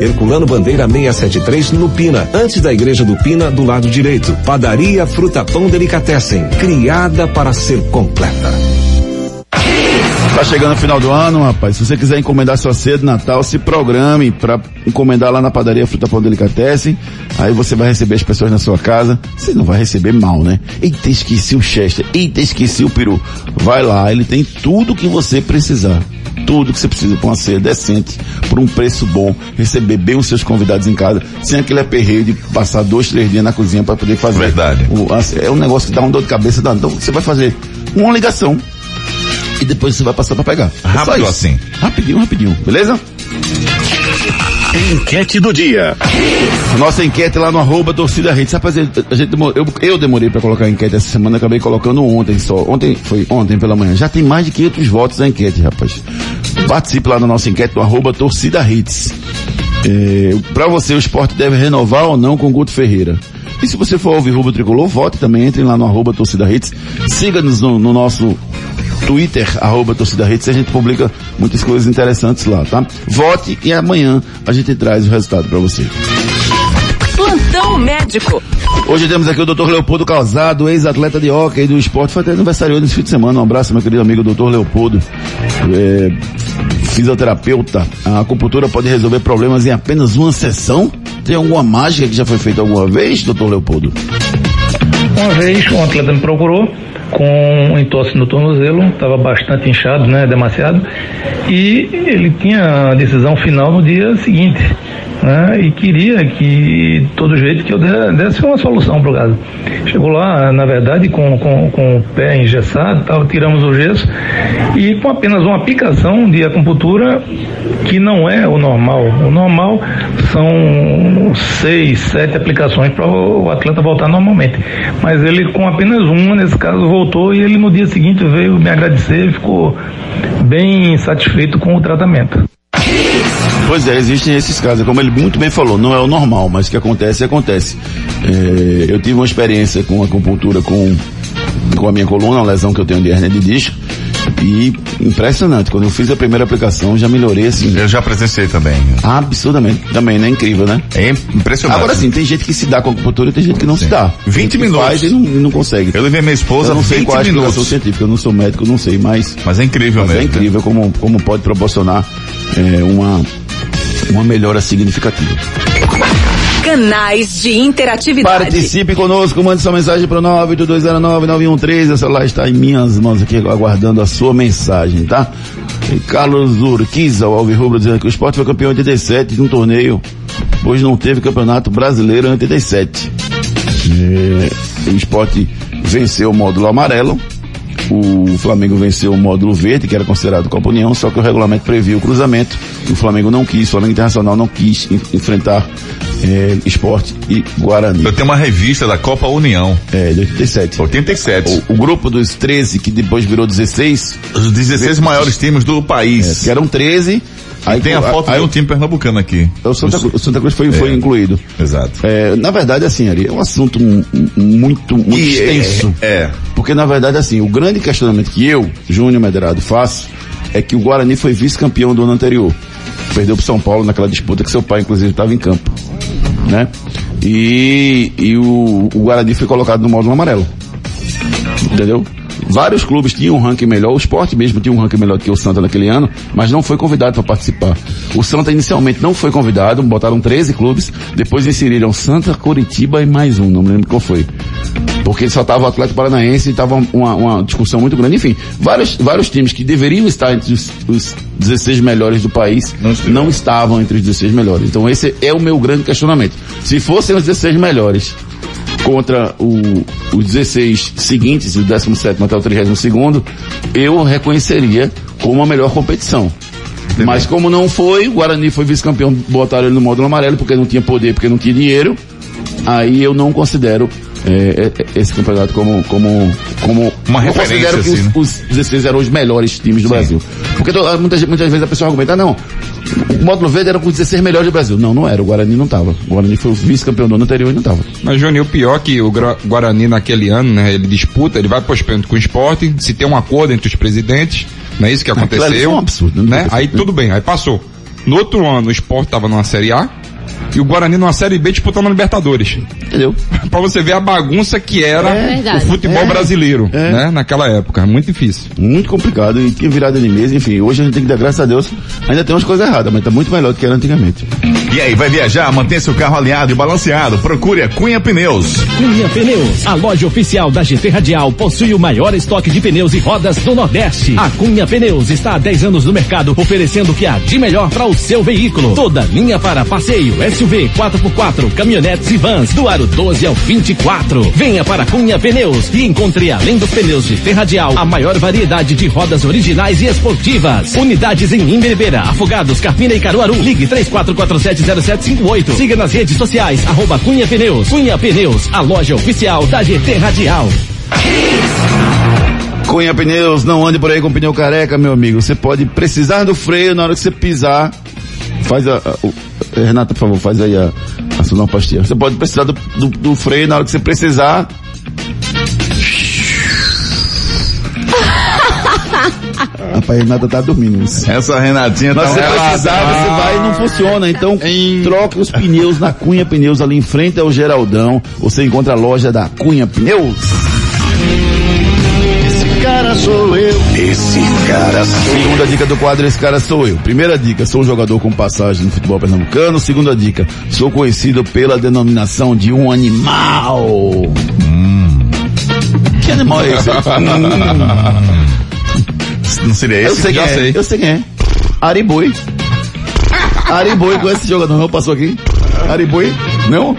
Herculano Bandeira 673 no Pina, antes da igreja do Pina do lado direito. Padaria Fruta Pão Delicatessen, criada para ser completa. Tá chegando o final do ano, rapaz. Se você quiser encomendar sua ceia de Natal, se programe para encomendar lá na padaria Fruta Pão Delicatessen. Aí você vai receber as pessoas na sua casa. Você não vai receber mal, né? Eita, esqueci o Chester. Eita, esqueci o peru. Vai lá, ele tem tudo que você precisar. Tudo que você precisa para uma ceia decente, por um preço bom, receber bem os seus convidados em casa, sem aquele aperreio de passar dois, três dias na cozinha para poder fazer. Verdade. O- a- é um negócio que dá uma dor de cabeça. Dá. Então você vai fazer uma ligação e depois você vai passar para pegar. É Rápido assim. Rapidinho, rapidinho, beleza? Enquete do dia. Nossa enquete lá no arroba torcida rede. Rapaz, a gente demorou, eu, eu demorei pra colocar a enquete essa semana, acabei colocando ontem só. Ontem, foi ontem pela manhã. Já tem mais de 500 votos a enquete, rapaz. Participe lá na nossa enquete no arroba torcida hits. É, pra você o esporte deve renovar ou não com Guto Ferreira. E se você for ouvir Rubro Tricolor, vote também, entre lá no arroba torcida hits. Siga-nos no, no nosso Twitter, arroba torcida hits, a gente publica muitas coisas interessantes lá, tá? Vote e amanhã a gente traz o resultado pra você. Plantão médico. Hoje temos aqui o Dr. Leopoldo Calzado, ex-atleta de hóquei do esporte. Foi até aniversário nesse fim de semana. Um abraço, meu querido amigo Dr. Leopoldo. É, fisioterapeuta. A acupuntura pode resolver problemas em apenas uma sessão? Tem alguma mágica que já foi feita alguma vez, Dr. Leopoldo? Uma vez um atleta me procurou com um entorse no tornozelo, estava bastante inchado, né, demasiado, e ele tinha a decisão final no dia seguinte, né, e queria que, de todo jeito, que eu de- desse uma solução para o. Chegou lá, na verdade, com, com, com o pé engessado, tal, tiramos o gesso, e com apenas uma aplicação de acupuntura que não é o normal. O normal são seis, sete aplicações para o atleta voltar normalmente. Mas ele com apenas uma, nesse caso, voltou e ele no dia seguinte veio me agradecer e ficou bem satisfeito com o tratamento. Pois é, existem esses casos, como ele muito bem falou, não é o normal, mas o que acontece, acontece. É, eu tive uma experiência com acupuntura com, com a minha coluna, uma lesão que eu tenho de hernia de disco, e impressionante, quando eu fiz a primeira aplicação, já melhorei assim. Eu já presenciei também. Absurdamente, também, né? Incrível, né? É impressionante. Agora sim, tem gente que se dá com acupuntura e tem gente que não se dá. 20 Tem gente que minutos. Faz e não, não consegue. Eu levei minha esposa Eu não sei 20 qual é a minutos. científica, eu não sou médico, eu não sei, mas Mas é incrível mas mesmo. é incrível como, como pode proporcionar é, uma, uma melhora significativa. Canais de interatividade. Participe conosco, mande sua mensagem para o 98209-9113. O celular está em minhas mãos aqui aguardando a sua mensagem, tá? E Carlos Urquiza, o Alvirrubro, dizendo que o esporte foi campeão em 87 de um torneio, pois não teve campeonato brasileiro em 87. É, o esporte venceu o módulo amarelo, o Flamengo venceu o módulo verde, que era considerado Copa União, só que o regulamento previa o cruzamento, e o Flamengo não quis, o Flamengo Internacional não quis en- enfrentar é, esporte e Guarani. Eu tenho uma revista da Copa União. É, de 87. 87. O, o grupo dos 13, que depois virou 16, Os 16 maiores times do país. que eram 13, aí Tem a foto aí, de um time pernambucano aqui. o Santa Cruz, o Santa Cruz foi, foi incluído. Exato. É, na verdade, assim, Ari, é um assunto muito, muito E é- extenso. É. Porque, na verdade, assim, o grande questionamento que eu, Júnior Medrado, faço é que o Guarani foi vice-campeão do ano anterior. Perdeu pro São Paulo naquela disputa que seu pai, inclusive, estava em campo. Né? E, e o, o Guarani foi colocado no módulo amarelo. Entendeu? Vários clubes tinham um ranking melhor, o esporte mesmo tinha um ranking melhor do que o Santa naquele ano, mas não foi convidado para participar. O Santa inicialmente não foi convidado, botaram 13 clubes, depois inseriram Santa, Curitiba e mais um, não me lembro qual foi. Porque só estava o Atlético Paranaense e estava uma, uma discussão muito grande. Enfim, vários, vários times que deveriam estar entre os, os 16 melhores do país Não não estavam entre os 16 melhores. Então esse é o meu grande questionamento. Se fossem os 16 melhores, contra o, os 16 seguintes, do 17 até o 32 eu reconheceria como a melhor competição. Mas como não foi, o Guarani foi vice-campeão, botaram ele no módulo amarelo porque não tinha poder, porque não tinha dinheiro. Aí eu não considero é, é, esse campeonato como, como, como Uma eu referência, considero que assim, os, os 16 eram os melhores times do Brasil. Porque to- muitas, muitas vezes a pessoa argumenta, ah, não, o módulo verde era com os 16 melhores do Brasil. Não, não era, o Guarani não tava. O Guarani foi o vice-campeão do ano anterior e não tava. Mas, Júnior, o pior é que o Guarani naquele ano, né, ele disputa, ele vai pênaltis com o esporte, se tem um acordo entre os presidentes, não é isso que Aquilo ali aconteceu. foi um absurdo, né? tem Aí tudo bem, aí passou. No outro ano, o esporte estava numa Série A e o Guarani numa Série B disputando a Libertadores. Entendeu? [laughs] pra você ver a bagunça que era É o futebol É. brasileiro, É. né? Naquela época, muito difícil. Muito complicado e tinha virado de mesa, enfim. Hoje a gente tem que dar graças a Deus. Ainda tem umas coisas erradas, mas tá muito melhor do que era antigamente. E aí, vai viajar? Mantenha seu carro alinhado e balanceado. Procure a Cunha Pneus. Cunha Pneus, a loja oficial da GT Radial, possui o maior estoque de pneus e rodas do Nordeste. A Cunha Pneus está há 10 anos no mercado, oferecendo o que há de melhor para o seu veículo. Toda linha para passeio, SUV, 4x4, caminhonetes e vans, do aro 12 ao 24. Venha para Cunha Pneus e encontre, além dos pneus GT Radial, a maior variedade de rodas originais e esportivas. Unidades em Imberibeira, Afogados, Carpina e Caruaru. Ligue 34470758. Siga nas redes sociais, arroba Cunha Pneus. Cunha Pneus, a loja oficial da GT Radial. Cunha Pneus, não ande por aí com pneu careca, meu amigo. Você pode precisar do freio na hora que você pisar. Faz a. a- Renata, por favor, faz aí a, a sonoplastia. Você pode precisar do, do, do freio na hora que você precisar. [laughs] Rapaz, a Renata tá dormindo. Essa Renatinha Mas tá se você relaxada. precisar, você vai e não funciona. Então, troque os pneus na Cunha Pneus ali em frente ao Geraldão. Você encontra a loja da Cunha Pneus. Esse cara sou eu. Esse cara sou Segunda dica do quadro, esse cara sou eu. Primeira dica, sou um jogador com passagem no futebol pernambucano. Segunda dica, sou conhecido pela denominação de um animal. Que animal é esse? Hum. Não seria Eu esse? sei quem Já é, sei. eu sei quem é. Ariboi. Ariboi com esse jogador não passou aqui? Ariboi? Não?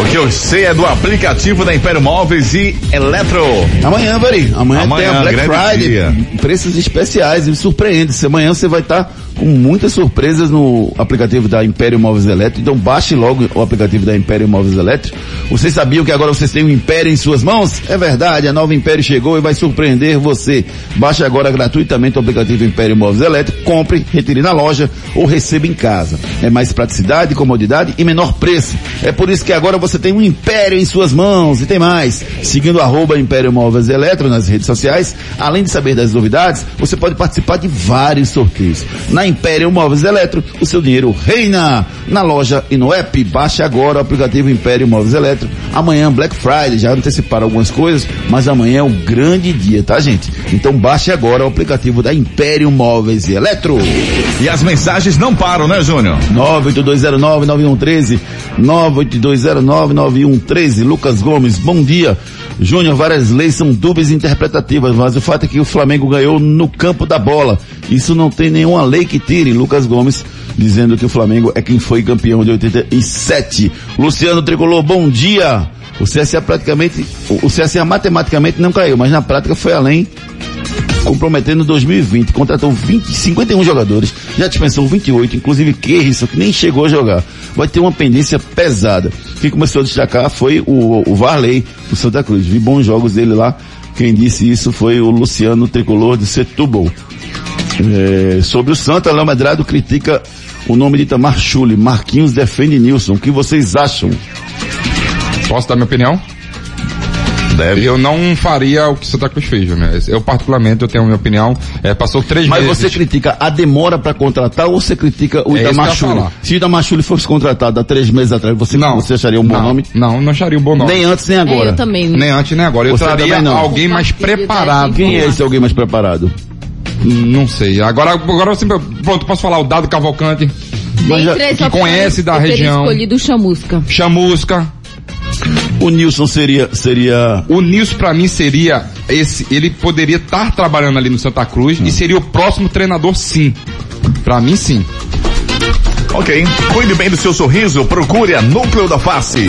O que eu sei é do aplicativo da Império Móveis e Eletro. Amanhã, Vari. Amanhã, Amanhã, tem a Black Friday. dia. Preços especiais. E surpreende. Se amanhã você vai estar com muitas surpresas no aplicativo da Império Móveis Elétrico. Então baixe logo o aplicativo da Império Móveis Elétrico. Vocês sabiam que agora vocês têm o Império em suas mãos? É verdade. A nova Império chegou e vai surpreender você. Baixe agora gratuitamente o aplicativo Império Móveis Elétrico. Compre, retire na loja ou receba em casa. É mais praticidade, comodidade e menor preço. É por isso que agora você tem um Império em suas mãos e tem mais. Seguindo arroba Império Móveis Eletro nas redes sociais, além de saber das novidades, você pode participar de vários sorteios. Na Império Móveis Eletro, o seu dinheiro reina. Na loja e no app, baixe agora o aplicativo Império Móveis Eletro. Amanhã Black Friday, já anteciparam algumas coisas, mas amanhã é o grande dia, tá gente? Então baixe agora o aplicativo da Império Móveis e Eletro. E as mensagens não param, né, Júnior? 98209-9113, 98209-9113, Lucas Gomes, bom dia. Júnior, várias leis são dúbias e interpretativas, mas o fato é que o Flamengo ganhou no campo da bola. Isso não tem nenhuma lei que tire. Lucas Gomes dizendo que o Flamengo é quem foi campeão de 87. Luciano Tricolor, bom dia. O CSA praticamente, o CSA matematicamente não caiu, mas na prática foi além comprometendo 2020. Contratou 20, 51 jogadores, já dispensou 28, inclusive Kerrison, que nem chegou a jogar. Vai ter uma pendência pesada. Quem começou a destacar foi o, o Varley, do Santa Cruz. Vi bons jogos dele lá. Quem disse isso foi o Luciano Tricolor de Setúbal. É, sobre o Santa, Léo Medrado critica o nome de Itamar Chuli. Marquinhos defende Nilson. O que vocês acham? Posso dar minha opinião? Deve. Eu não faria o que Santa Cruz fez, né? Eu particularmente, eu tenho a minha opinião, é, passou três Mas meses. você critica a demora para contratar ou você critica o É falar. Se o Itamar Chuli fosse contratado há três meses atrás, você, você acharia um bom não, nome? Não, não acharia um bom nome. Nem antes nem agora. É, eu também. Nem antes nem agora. Eu Você traria não. alguém mais preparado. Quem é esse alguém mais preparado? Não sei. Agora, agora você, pronto, posso falar o Dado Cavalcante, que conhece da região. escolhido o Chamusca. Chamusca. O Nilson seria, seria... O Nilson pra mim seria esse, ele poderia estar trabalhando ali no Santa Cruz Hum. e seria o próximo treinador sim. Pra mim sim. Ok. Cuide bem do seu sorriso, procure a Núcleo da Face.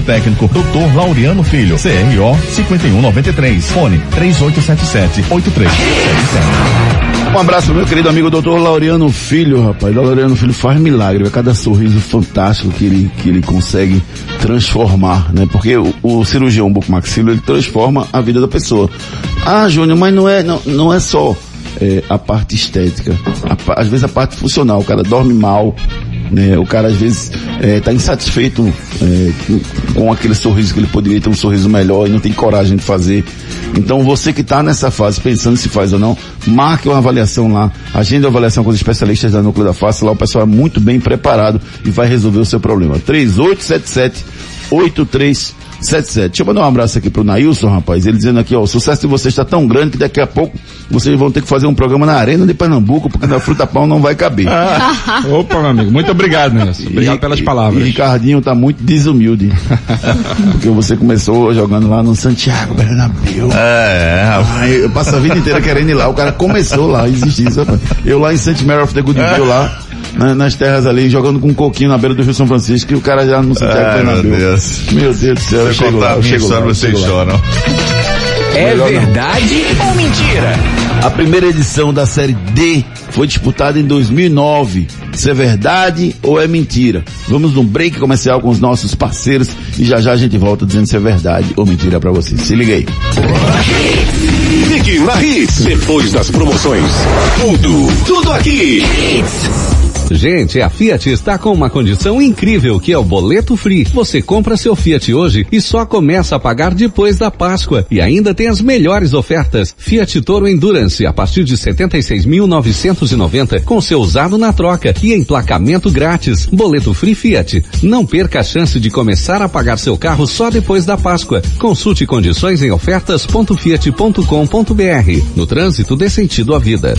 técnico, Dr. Laureano Filho, CRO 5193, fone 3877 8377. Um abraço meu querido amigo doutor Laureano Filho, rapaz. O Laureano Filho faz milagre, a cada sorriso fantástico que ele, que ele consegue transformar, né? Porque o, o cirurgião bucomaxilo, ele transforma a vida da pessoa. Ah, Júnior, mas não é, não, não é só é, a parte estética. A, às vezes a parte funcional, o cara dorme mal, né? O cara às vezes está insatisfeito é, com, aquele sorriso que ele poderia ter um sorriso melhor e não tem coragem de fazer. Então você que está nessa fase pensando se faz ou não, marque uma avaliação lá, agende uma avaliação com os especialistas da Núcleo da Face, lá o pessoal é muito bem preparado e vai resolver o seu problema. 3877 83 77. Deixa eu mandar um abraço aqui pro Nailson, rapaz. Ele dizendo aqui, ó, o sucesso de vocês está tão grande que daqui a pouco vocês vão ter que fazer um programa na Arena de Pernambuco, porque na fruta pão não vai caber. Ah, [laughs] opa, meu amigo. Muito obrigado, Nelson. Obrigado e, pelas palavras. E Ricardinho tá muito desumilde. [laughs] porque você começou jogando lá no Santiago Bernabéu. É, rapaz. Eu passo a vida inteira querendo ir lá. O cara começou lá, existe isso, rapaz. Eu lá em St. Mary of the Goodwill lá na, nas terras ali, jogando com um coquinho na beira do Rio São Francisco, e o cara já não se Ai, meu Deus. Meu Deus do céu, eu contar lá, a eu minha história, lá, vocês choram. É não. verdade ou mentira? A primeira edição da série D foi disputada em 2009. Isso é verdade ou é mentira? Vamos num break comercial com os nossos parceiros e já já a gente volta dizendo se é verdade ou mentira pra vocês. Se liga aí. Fique na Hits, depois das promoções. Tudo, tudo aqui. Gente, a Fiat está com uma condição incrível que é o boleto free. Você compra seu Fiat hoje e só começa a pagar depois da Páscoa. E ainda tem as melhores ofertas. Fiat Toro Endurance a partir de 76.990 com seu usado na troca e emplacamento grátis. Boleto free Fiat. Não perca a chance de começar a pagar seu carro só depois da Páscoa. Consulte condições em ofertas.fiat.com.br. No trânsito dê sentido à vida.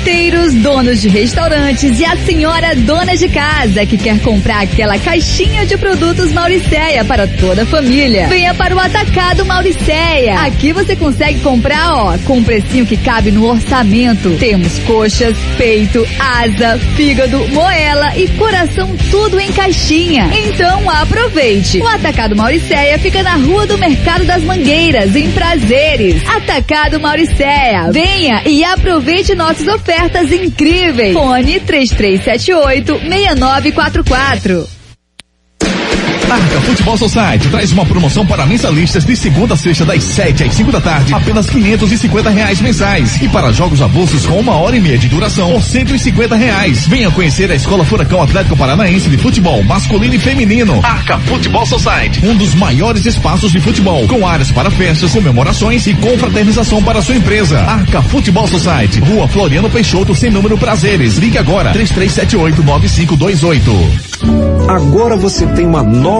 Galeteiros, donos de restaurantes e a senhora dona de casa que quer comprar aquela caixinha de produtos Mauricéia para toda a família. Venha para o Atacado Mauricéia. Aqui você consegue comprar, ó, com um precinho que cabe no orçamento. Temos coxas, peito, asa, fígado, moela e coração tudo em caixinha. Então aproveite. O Atacado Mauricéia fica na Rua do Mercado das Mangueiras, em Prazeres. Atacado Mauricéia. Venha e aproveite nossas ofertas incríveis. Fone 3378-6944. Arca Futebol Society traz uma promoção para mensalistas de segunda a sexta das 7 às 5 da tarde, apenas 550 reais mensais. E para jogos avulsos com uma hora e meia de duração, por 150 reais. Venha conhecer a Escola Furacão Atlético Paranaense de Futebol Masculino e Feminino. Arca Futebol Society, um dos maiores espaços de futebol, com áreas para festas, comemorações e confraternização para sua empresa. Arca Futebol Society, Rua Floriano Peixoto, sem número prazeres. Ligue agora, 3378 9528. Agora você tem uma nova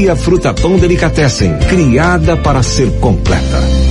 Fruta Pão Delicatessen, criada para ser completa.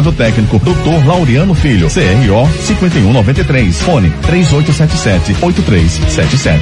responsável técnico, Dr. Laureano Filho, CRO 5193, fone 3877-8377.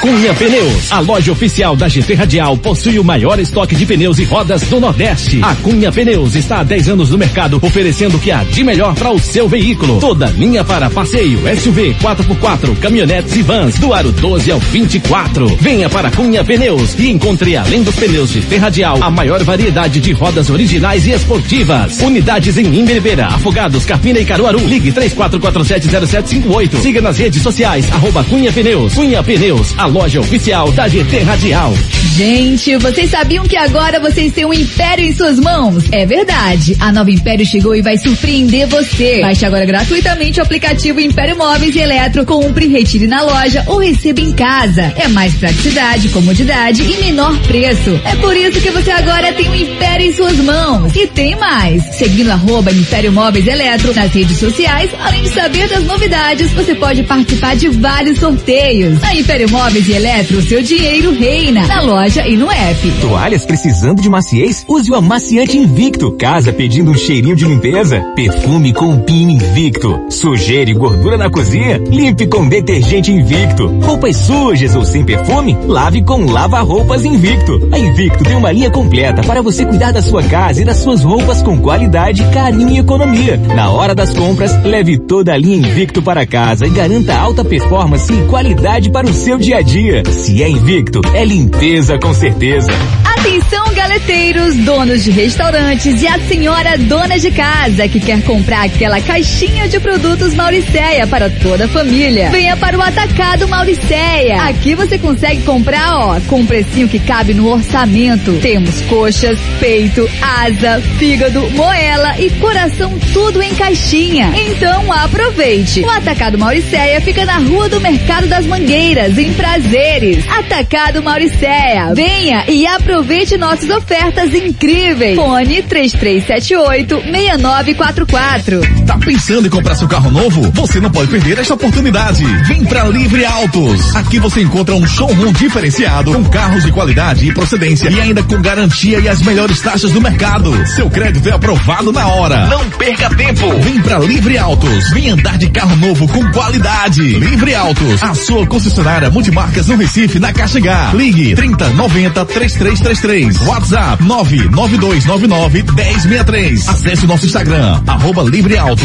Cunha Pneus, a loja oficial da GT Radial, possui o maior estoque de pneus e rodas do Nordeste. A Cunha Pneus está há 10 anos no mercado, oferecendo o que há de melhor para o seu veículo. Toda linha para passeio, SUV, 4x4, caminhonetes e vans, do aro 12 ao 24. Venha para Cunha Pneus e encontre, além dos pneus de Radial, a maior variedade de rodas originais e esportivas. Unidades em Imberibeira, Afogados, Capina e Caruaru. Ligue 34470758. Siga nas redes sociais, arroba Cunha Pneus. Cunha Pneus, a loja oficial da GT Radial. Gente, vocês sabiam que agora vocês têm um império em suas mãos? É verdade. A nova Império chegou e vai surpreender você. Baixe agora gratuitamente o aplicativo Império Móveis e Eletro. Compre, retire na loja ou receba em casa. É mais praticidade, comodidade e menor preço. É por isso que você agora tem um Império em suas mãos. E tem mais. Seguindo arroba Império Móveis Eletro nas redes sociais, além de saber das novidades, você pode participar de vários sorteios. Na Império Móveis e Eletro, seu dinheiro reina. Na loja e no app. Toalhas precisando de maciez? Use o amaciante Invicto. Casa pedindo um cheirinho de limpeza? Perfume com pino Invicto. Sujeira e gordura na cozinha? Limpe com detergente Invicto. Roupas sujas ou sem perfume? Lave com lava-roupas Invicto. A Invicto tem uma linha completa para você cuidar da sua casa e das suas roupas com qualidade, carinho e economia. Na hora das compras, leve toda a linha Invicto para casa e garanta alta performance e qualidade para o seu dia a dia. Se é Invicto, é limpeza com certeza. Atenção, galeteiros, donos de restaurantes e a senhora dona de casa que quer comprar aquela caixinha de produtos Mauricéia para toda a família. Venha para o Atacado Mauricéia. Aqui você consegue comprar, ó, com um precinho que cabe no orçamento. Temos coxas, peito, asa, fígado, moela e coração tudo em caixinha. Então aproveite. O Atacado Mauricéia fica na Rua do Mercado das Mangueiras, em Prazeres. Atacado Mauricéia. Venha e aproveite nossas ofertas incríveis. Fone 3378-6944. Tá pensando em comprar seu carro novo? Você não pode perder esta oportunidade. Vem pra Livre Autos. Aqui você encontra um showroom diferenciado com carros de qualidade e procedência e ainda com garantia e as melhores taxas do mercado. Seu crédito é aprovado na hora. Não perca tempo. Vem pra Livre Autos. Vem andar de carro novo com qualidade. Livre Autos, a sua concessionária multimarcas no Recife, na Caixa H. Ligue 30 90 3333. WhatsApp 99299 1063. Acesse o nosso Instagram, arroba Livre Autos.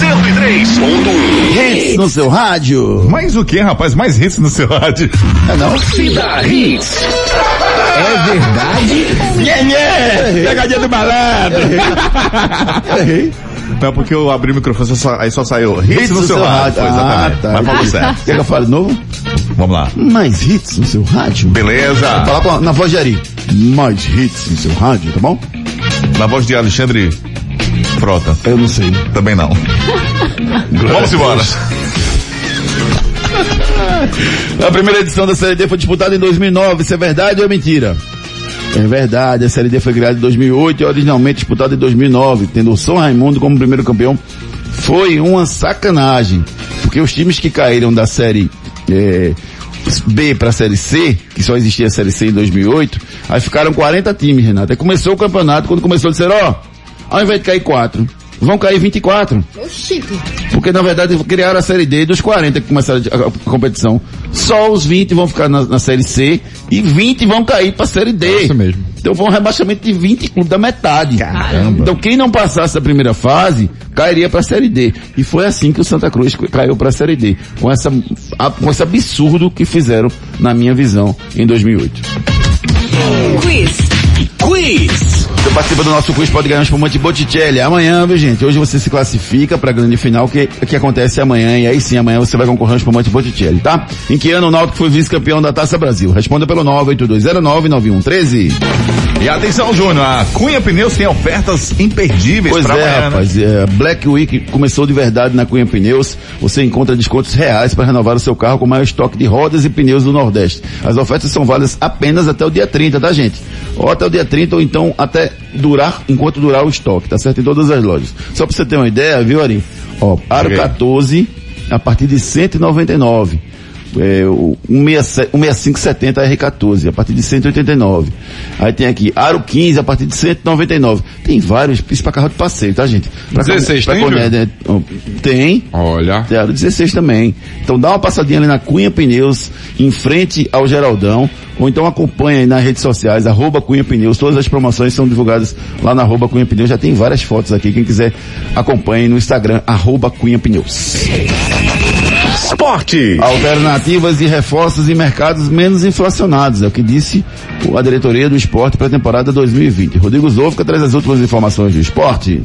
103.1 Hits no seu rádio. Mais o que, rapaz? Mais hits no seu rádio. É não? Cida Hits. É verdade? Nhé, nhé! Pegadinha do! Errei. Não, porque eu abri o microfone só, aí só saiu hits, no, seu rádio. Ah, Exatamente. tá. Mas falou certo. Quer que eu fale de novo? Vamos lá. Mais hits no seu rádio. Beleza. Fala com na voz de Ari. Mais hits no seu rádio, tá bom? Na voz de Alexandre Frota. Eu não sei. Também não. [laughs] Vamos embora. A primeira edição da Série D foi disputada em 2009. Isso é verdade ou é mentira? É verdade, a Série D foi criada em 2008 e originalmente disputada em 2009, tendo o São Raimundo como primeiro campeão. Foi uma sacanagem, porque os times que caíram da Série eh, B para a Série C, que só existia a Série C em 2008, aí ficaram 40 times, Renato. Aí começou o campeonato, quando começou, disseram, ó, ao invés de cair 4, vão cair 24. Porque na verdade criaram a série D dos 40 que começaram a, a competição. Só os 20 vão ficar na, na série C e 20 vão cair para a série D. Isso mesmo. Então foi um rebaixamento de 20 clubes da metade. Caramba. Então quem não passasse a primeira fase cairia para a série D. E foi assim que o Santa Cruz caiu para a série D, com essa a- com esse absurdo que fizeram na minha visão em 2008. Quiz. Quiz. Você participa do nosso quiz, pode ganhar um espumante Botticelli. Amanhã, viu gente? Hoje você se classifica para a grande final que, que acontece amanhã. E aí sim, amanhã você vai concorrer ao espumante Botticelli, tá? Em que ano o Náutico foi vice-campeão da Taça Brasil? Responda pelo 982099113. E atenção, Júnior, a Cunha Pneus tem ofertas imperdíveis Pois para é, amanhã, né? rapaz. é, Black Week começou de verdade na Cunha Pneus. Você encontra descontos reais para renovar o seu carro com o maior estoque de rodas e pneus do Nordeste. As ofertas são válidas apenas até o dia 30, tá, gente? Ou até o dia 30, ou então até durar, enquanto durar o estoque, tá certo? Em todas as lojas. Só para você ter uma ideia, viu, Ari? Ó, Aro Ok. 14, a partir de 199. É, o 16570 R14, a partir de 189. Aí tem aqui Aro 15 a partir de 199. Tem vários, isso para carro de passeio, tá gente? Pra 16 pra tem, né, Tem. Olha. Tem Aro 16 também. Então dá uma passadinha ali na Cunha Pneus, em frente ao Geraldão, ou então acompanha aí nas redes sociais, arroba Cunha Pneus. Todas as promoções são divulgadas lá na arroba Cunha Pneus. Já tem várias fotos aqui. Quem quiser acompanhe no Instagram, arroba Cunha Pneus. Esporte. Alternativas e reforços em mercados menos inflacionados, é o que disse a diretoria do esporte para a temporada 2020. Rodrigo Zofka traz as últimas informações do esporte.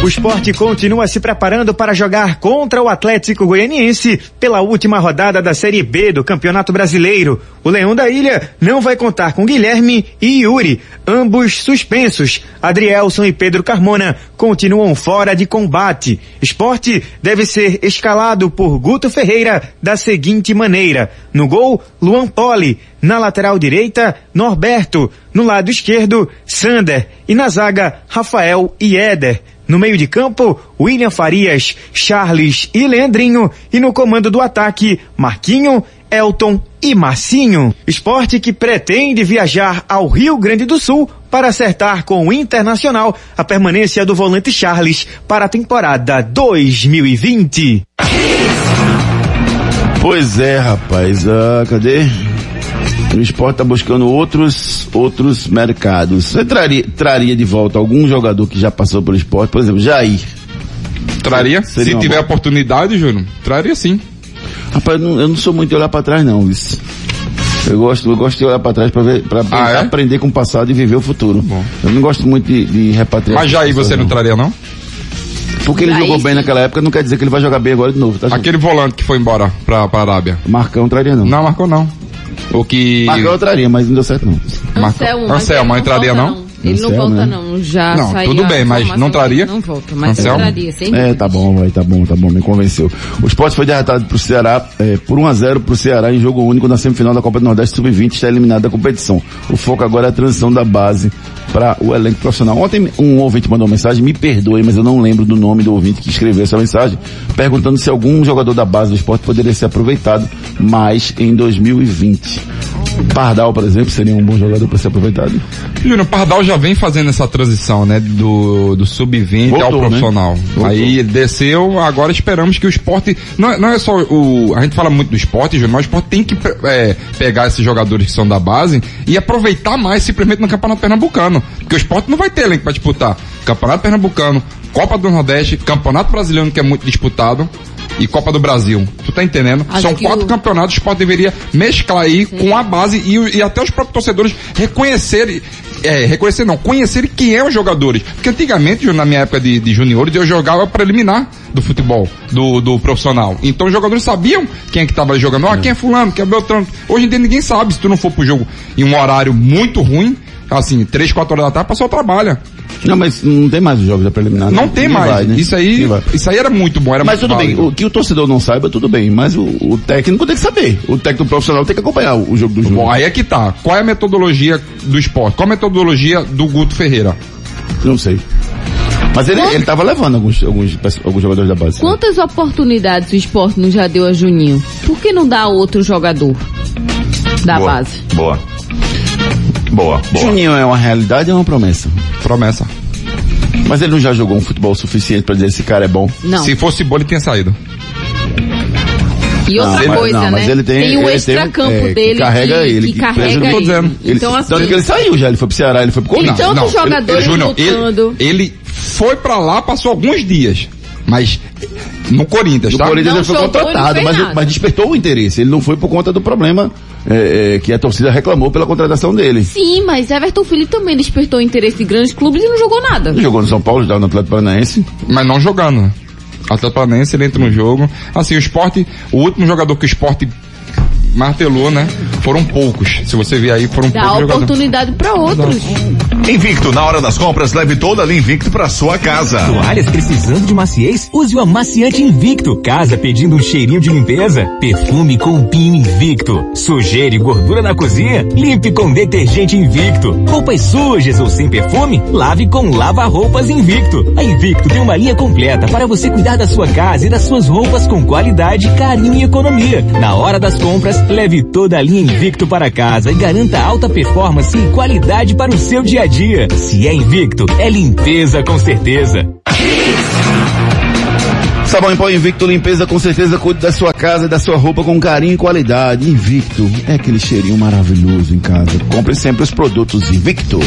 O esporte continua se preparando para jogar contra o Atlético Goianiense pela última rodada da Série B do Campeonato Brasileiro. O Leão da Ilha não vai contar com Guilherme e Yuri, ambos suspensos. Adrielson e Pedro Carmona continuam fora de combate. Esporte deve ser escalado por Guto Ferreira da seguinte maneira: no gol, Luan Poli, na lateral direita, Norberto, no lado esquerdo, Sander e na zaga, Rafael e Éder. No meio de campo, William Farias, Charles e Leandrinho. E no comando do ataque, Marquinho, Elton e Marcinho. Esporte que pretende viajar ao Rio Grande do Sul para acertar com o Internacional a permanência do volante Charles para a temporada 2020. Pois é, rapaz. Ah, cadê? O esporte está buscando outros, outros mercados. Você traria, traria de volta algum jogador que já passou pelo esporte? Por exemplo, Jair. Traria? Seria Se tiver boa. oportunidade, Júnior, traria sim. Rapaz, eu não, eu não sou muito de olhar para trás, não, isso. Eu gosto, eu gosto de olhar para trás para ver, para Ah, é? aprender com o passado e viver o futuro. Eu não gosto muito de, de repatriar. Mas Jair você não traria não? Porque ele Jair, jogou bem sim. naquela época, não quer dizer que ele vai jogar bem agora de novo, tá? Aquele volante que foi embora pra, pra Arábia. Marcão traria não. Não, Marcou não. O que... Marcão eu traria, mas não deu certo não. Marcou- Anselmo, mas Anselmo, ele entraria volta, não? Ele não volta né? não, já Não, saiu tudo bem, mas não traria? Não volta, mas Anselmo? entraria, sem É, tá bom, vai, tá bom, tá bom, me convenceu. O esporte foi derrotado pro Ceará, é, por 1x0 pro Ceará em jogo único na semifinal da Copa do Nordeste Sub-20, está eliminado da competição. O foco agora é a transição da base para o elenco profissional. Ontem um ouvinte mandou uma mensagem, me perdoe, mas eu não lembro do nome do ouvinte que escreveu essa mensagem, perguntando se algum jogador da base do esporte poderia ser aproveitado mais em 2020. Pardal, por exemplo, seria um bom jogador para ser aproveitado? Júnior, Pardal já vem fazendo essa transição, né? Do, do sub-20 ao né? profissional. Voltou. Aí desceu, agora esperamos que o esporte. Não, é- não é só o. A gente fala muito do esporte, Júnior, mas o esporte tem que é, pegar esses jogadores que são da base e aproveitar mais simplesmente no Campeonato Pernambucano. Porque o esporte não vai ter elenco para disputar. Campeonato Pernambucano, Copa do Nordeste, Campeonato Brasileiro que é muito disputado. E Copa do Brasil. Tu tá entendendo? Acho São quatro o- campeonatos, o esporte deveria mesclar aí com a base e, o- e até os próprios torcedores reconhecerem, é, reconhecer não, conhecerem quem é os jogadores. Porque antigamente, na minha época de, de juniores, eu jogava preliminar do futebol, do, do profissional. Então os jogadores sabiam quem é que tava jogando. Ah, quem é fulano, quem é Beltrano. Hoje em dia ninguém sabe, se tu não for pro jogo em um horário muito ruim, assim, três, quatro horas da tarde, passou trabalha. Não, mas não tem mais os jogos da preliminar. Não né? tem mais. vai, né? Isso aí, isso aí era muito bom, era Mas muito tudo bem, válido. o que o torcedor não saiba, tudo bem, mas o, o técnico tem que saber. O técnico profissional tem que acompanhar o, o jogo do jogo. Bom, aí é que tá. Qual é a metodologia do esporte? Qual a metodologia do Guto Ferreira? Não sei. Mas ele, ele tava levando alguns, alguns, alguns jogadores da base. Quantas oportunidades o esporte não já deu a Juninho? Por que não dá a outro jogador da Boa. base? Boa. Boa, boa. Juninho é uma realidade ou é uma promessa? Promessa. Mas ele não já jogou um futebol suficiente pra dizer esse cara é bom? Não. Se fosse bom, ele tinha saído. E outra Não, mas- coisa, não, mas né? ele tem- o ele extra-campo tem um- é, que dele carrega que, ele, que que carrega ele. dizendo. Ele- Então, assim, tanto que ele saiu já, ele foi pro Ceará, ele foi pro Corinthians. Então, Tantos jogadores Júnior, lutando. Ele, ele foi pra lá, passou alguns dias. Mas no Corinthians, No tá? Corinthians Não ele foi contratado, mas, mas despertou o interesse. Ele não foi por conta do problema é, é, que a torcida reclamou pela contratação dele. Sim, mas Everton Felipe também despertou interesse de grandes clubes e não jogou nada. Ele jogou no São Paulo, jogou no Atlético Paranaense. Mas não jogando. Atlético Paranaense, ele entra no jogo. Assim, o esporte, o último jogador que o esporte martelou, né? Foram poucos. Se você ver aí, foram Dá poucos jogadores. oportunidade para outros. Invicto, na hora das compras, leve toda a linha Invicto pra sua casa. Toalhas precisando de maciez? Use o amaciante Invicto. Casa pedindo um cheirinho de limpeza? Perfume com Pino Invicto. Sujeira e gordura na cozinha? Limpe com detergente Invicto. Roupas sujas ou sem perfume? Lave com lava-roupas Invicto. A Invicto tem uma linha completa para você cuidar da sua casa e das suas roupas com qualidade, carinho e economia. Na hora das compras, leve toda a linha Invicto para casa e garanta alta performance e qualidade para o seu dia a dia. Se é Invicto, é limpeza com certeza. Sabão em pó Invicto, limpeza com certeza, cuide da sua casa e da sua roupa com carinho e qualidade. Invicto é aquele cheirinho maravilhoso em casa. Compre sempre os produtos Invicto.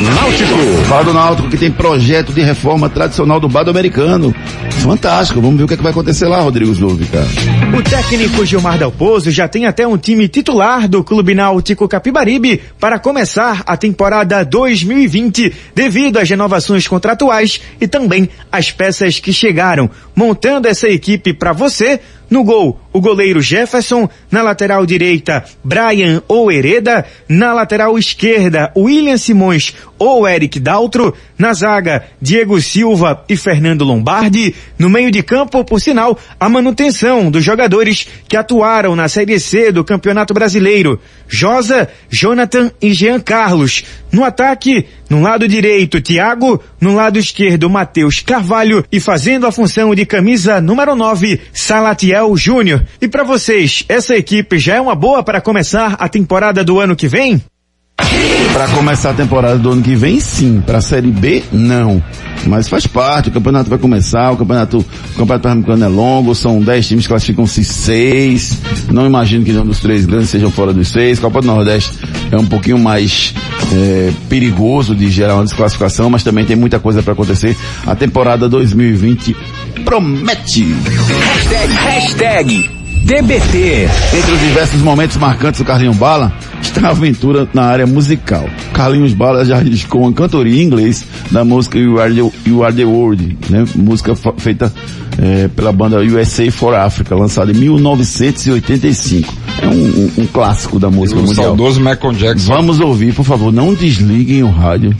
Náutico. Fala do Náutico que tem projeto de reforma tradicional do Bado Americano. Fantástico. Vamos ver o que, é que vai acontecer lá, Rodrigo Slovica. O técnico Gilmar Dalpozo já tem até um time titular do Clube Náutico Capibaribe para começar a temporada 2020 devido às renovações contratuais e também às peças que chegaram, montando essa equipe para você no gol, o goleiro Jefferson. Na lateral direita, Brian ou Hereda. Na lateral esquerda, William Simões ou Eric Daltro. Na zaga, Diego Silva e Fernando Lombardi. No meio de campo, por sinal, a manutenção dos jogadores que atuaram na Série C do Campeonato Brasileiro. Josa, Jonathan e Jean Carlos. No ataque, no lado direito, Thiago. No lado esquerdo, Matheus Carvalho. E fazendo a função de camisa número 9, Salatiel Júnior. E para vocês, essa equipe já é uma boa para começar a temporada do ano que vem? Para começar a temporada do ano que vem, sim. Para a Série B, não. Mas faz parte, o campeonato vai começar, o campeonato, o campeonato pernambucano é longo, são 10 times, classificam-se seis. Não imagino que nenhum dos três grandes sejam fora dos seis. Copa do Nordeste é um pouquinho mais é, perigoso de gerar uma desclassificação, mas também tem muita coisa para acontecer. A temporada 2020 promete. Hashtag, hashtag DBT. Entre os diversos momentos marcantes do Carlinhos Bala, está a aventura na área musical. Carlinhos Bala já riscou uma cantoria em inglês da música You Are the, you Are the World, né? música feita é, pela banda USA for Africa, lançada em 1985. É um, um, um clássico da música o mundial. saudoso Michael Jackson. Vamos ouvir, por favor, não desliguem o rádio.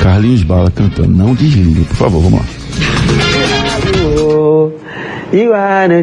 Carlinhos Bala cantando, não desliguem, por favor, vamos lá. You are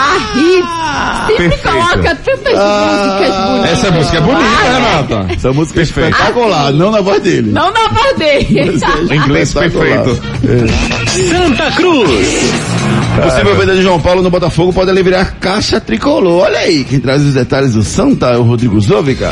Ah, hits. Sempre Perfeito. coloca tantas músicas bonitas. Essa música é bonita, Renata. Essa música é espetacular, não na voz dele. Não dá pra dele. [laughs] Inglês Espetacular. perfeito. Santa Cruz. Possível venda de João Paulo no Botafogo pode aliviar caixa tricolor. Olha aí, quem traz os detalhes do Santa é o Rodrigo Zovica.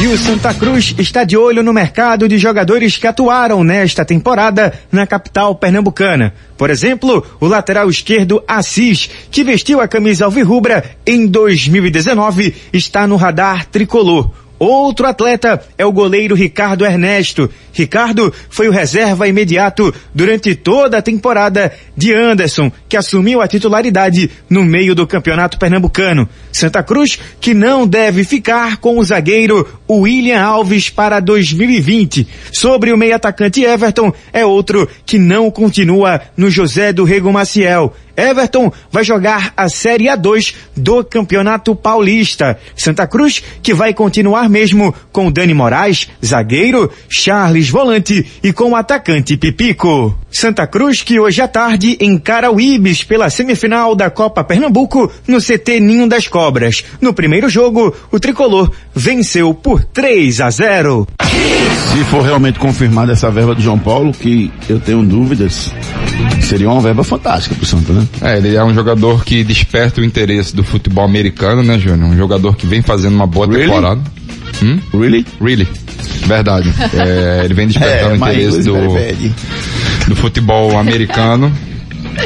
E o Santa Cruz está de olho no mercado de jogadores que atuaram nesta temporada na capital pernambucana. Por exemplo, o lateral esquerdo Assis, que vestiu a camisa alvirrubra em 2019, está no radar tricolor. Outro atleta é o goleiro Ricardo Ernesto. Ricardo foi o reserva imediato durante toda a temporada de Anderson, que assumiu a titularidade no meio do campeonato pernambucano. Santa Cruz, que não deve ficar com o zagueiro William Alves para 2020. Sobre o meio atacante Everton, é outro que não continua no José do Rego Maciel. Everton vai jogar a Série A2 do Campeonato Paulista. Santa Cruz, que vai continuar mesmo com Dani Moraes, zagueiro, Charles Volante e com o atacante Pipico. Santa Cruz, que hoje à tarde encara o Ibis pela semifinal da Copa Pernambuco no CT Ninho das Cobras. No primeiro jogo, o tricolor venceu por 3 a 0. Se for realmente confirmada essa verba do João Paulo, que eu tenho dúvidas, seria uma verba fantástica pro Santa, né? É, ele é um jogador que desperta o interesse do futebol americano, né, Júnior? Um jogador que vem fazendo uma boa Really? temporada. Hum? Really? Really. Verdade. [laughs] É, ele vem despertando É, o interesse do, do futebol americano.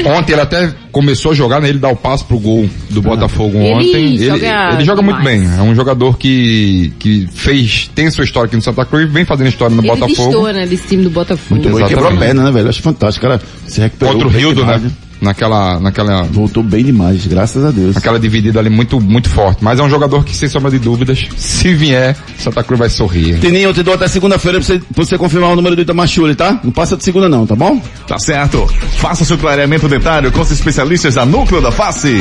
Ontem ele até começou a jogar, né? Ele dá o passo pro gol do Botafogo Ele ontem. joga ele joga muito bem. É um jogador que, que fez, tem sua história aqui no Santa Cruz, vem fazendo história no Ele Botafogo. distou, né, desse time do Botafogo. Muito bom, ele quebrou a perna, né, velho? Acho fantástico, cara. Se recuperou. Contra o Rildo, né? Naquela, naquela. Voltou bem demais, graças a Deus. Aquela dividida ali muito, muito forte. Mas é um jogador que, sem sombra de dúvidas, se vier, Santa Cruz vai sorrir. Tininho, eu te dou até segunda-feira pra você, pra você confirmar o número do Itamachule, tá? Não passa de segunda não, tá bom? Tá certo. Faça seu clareamento dentário com os especialistas da Núcleo da Face.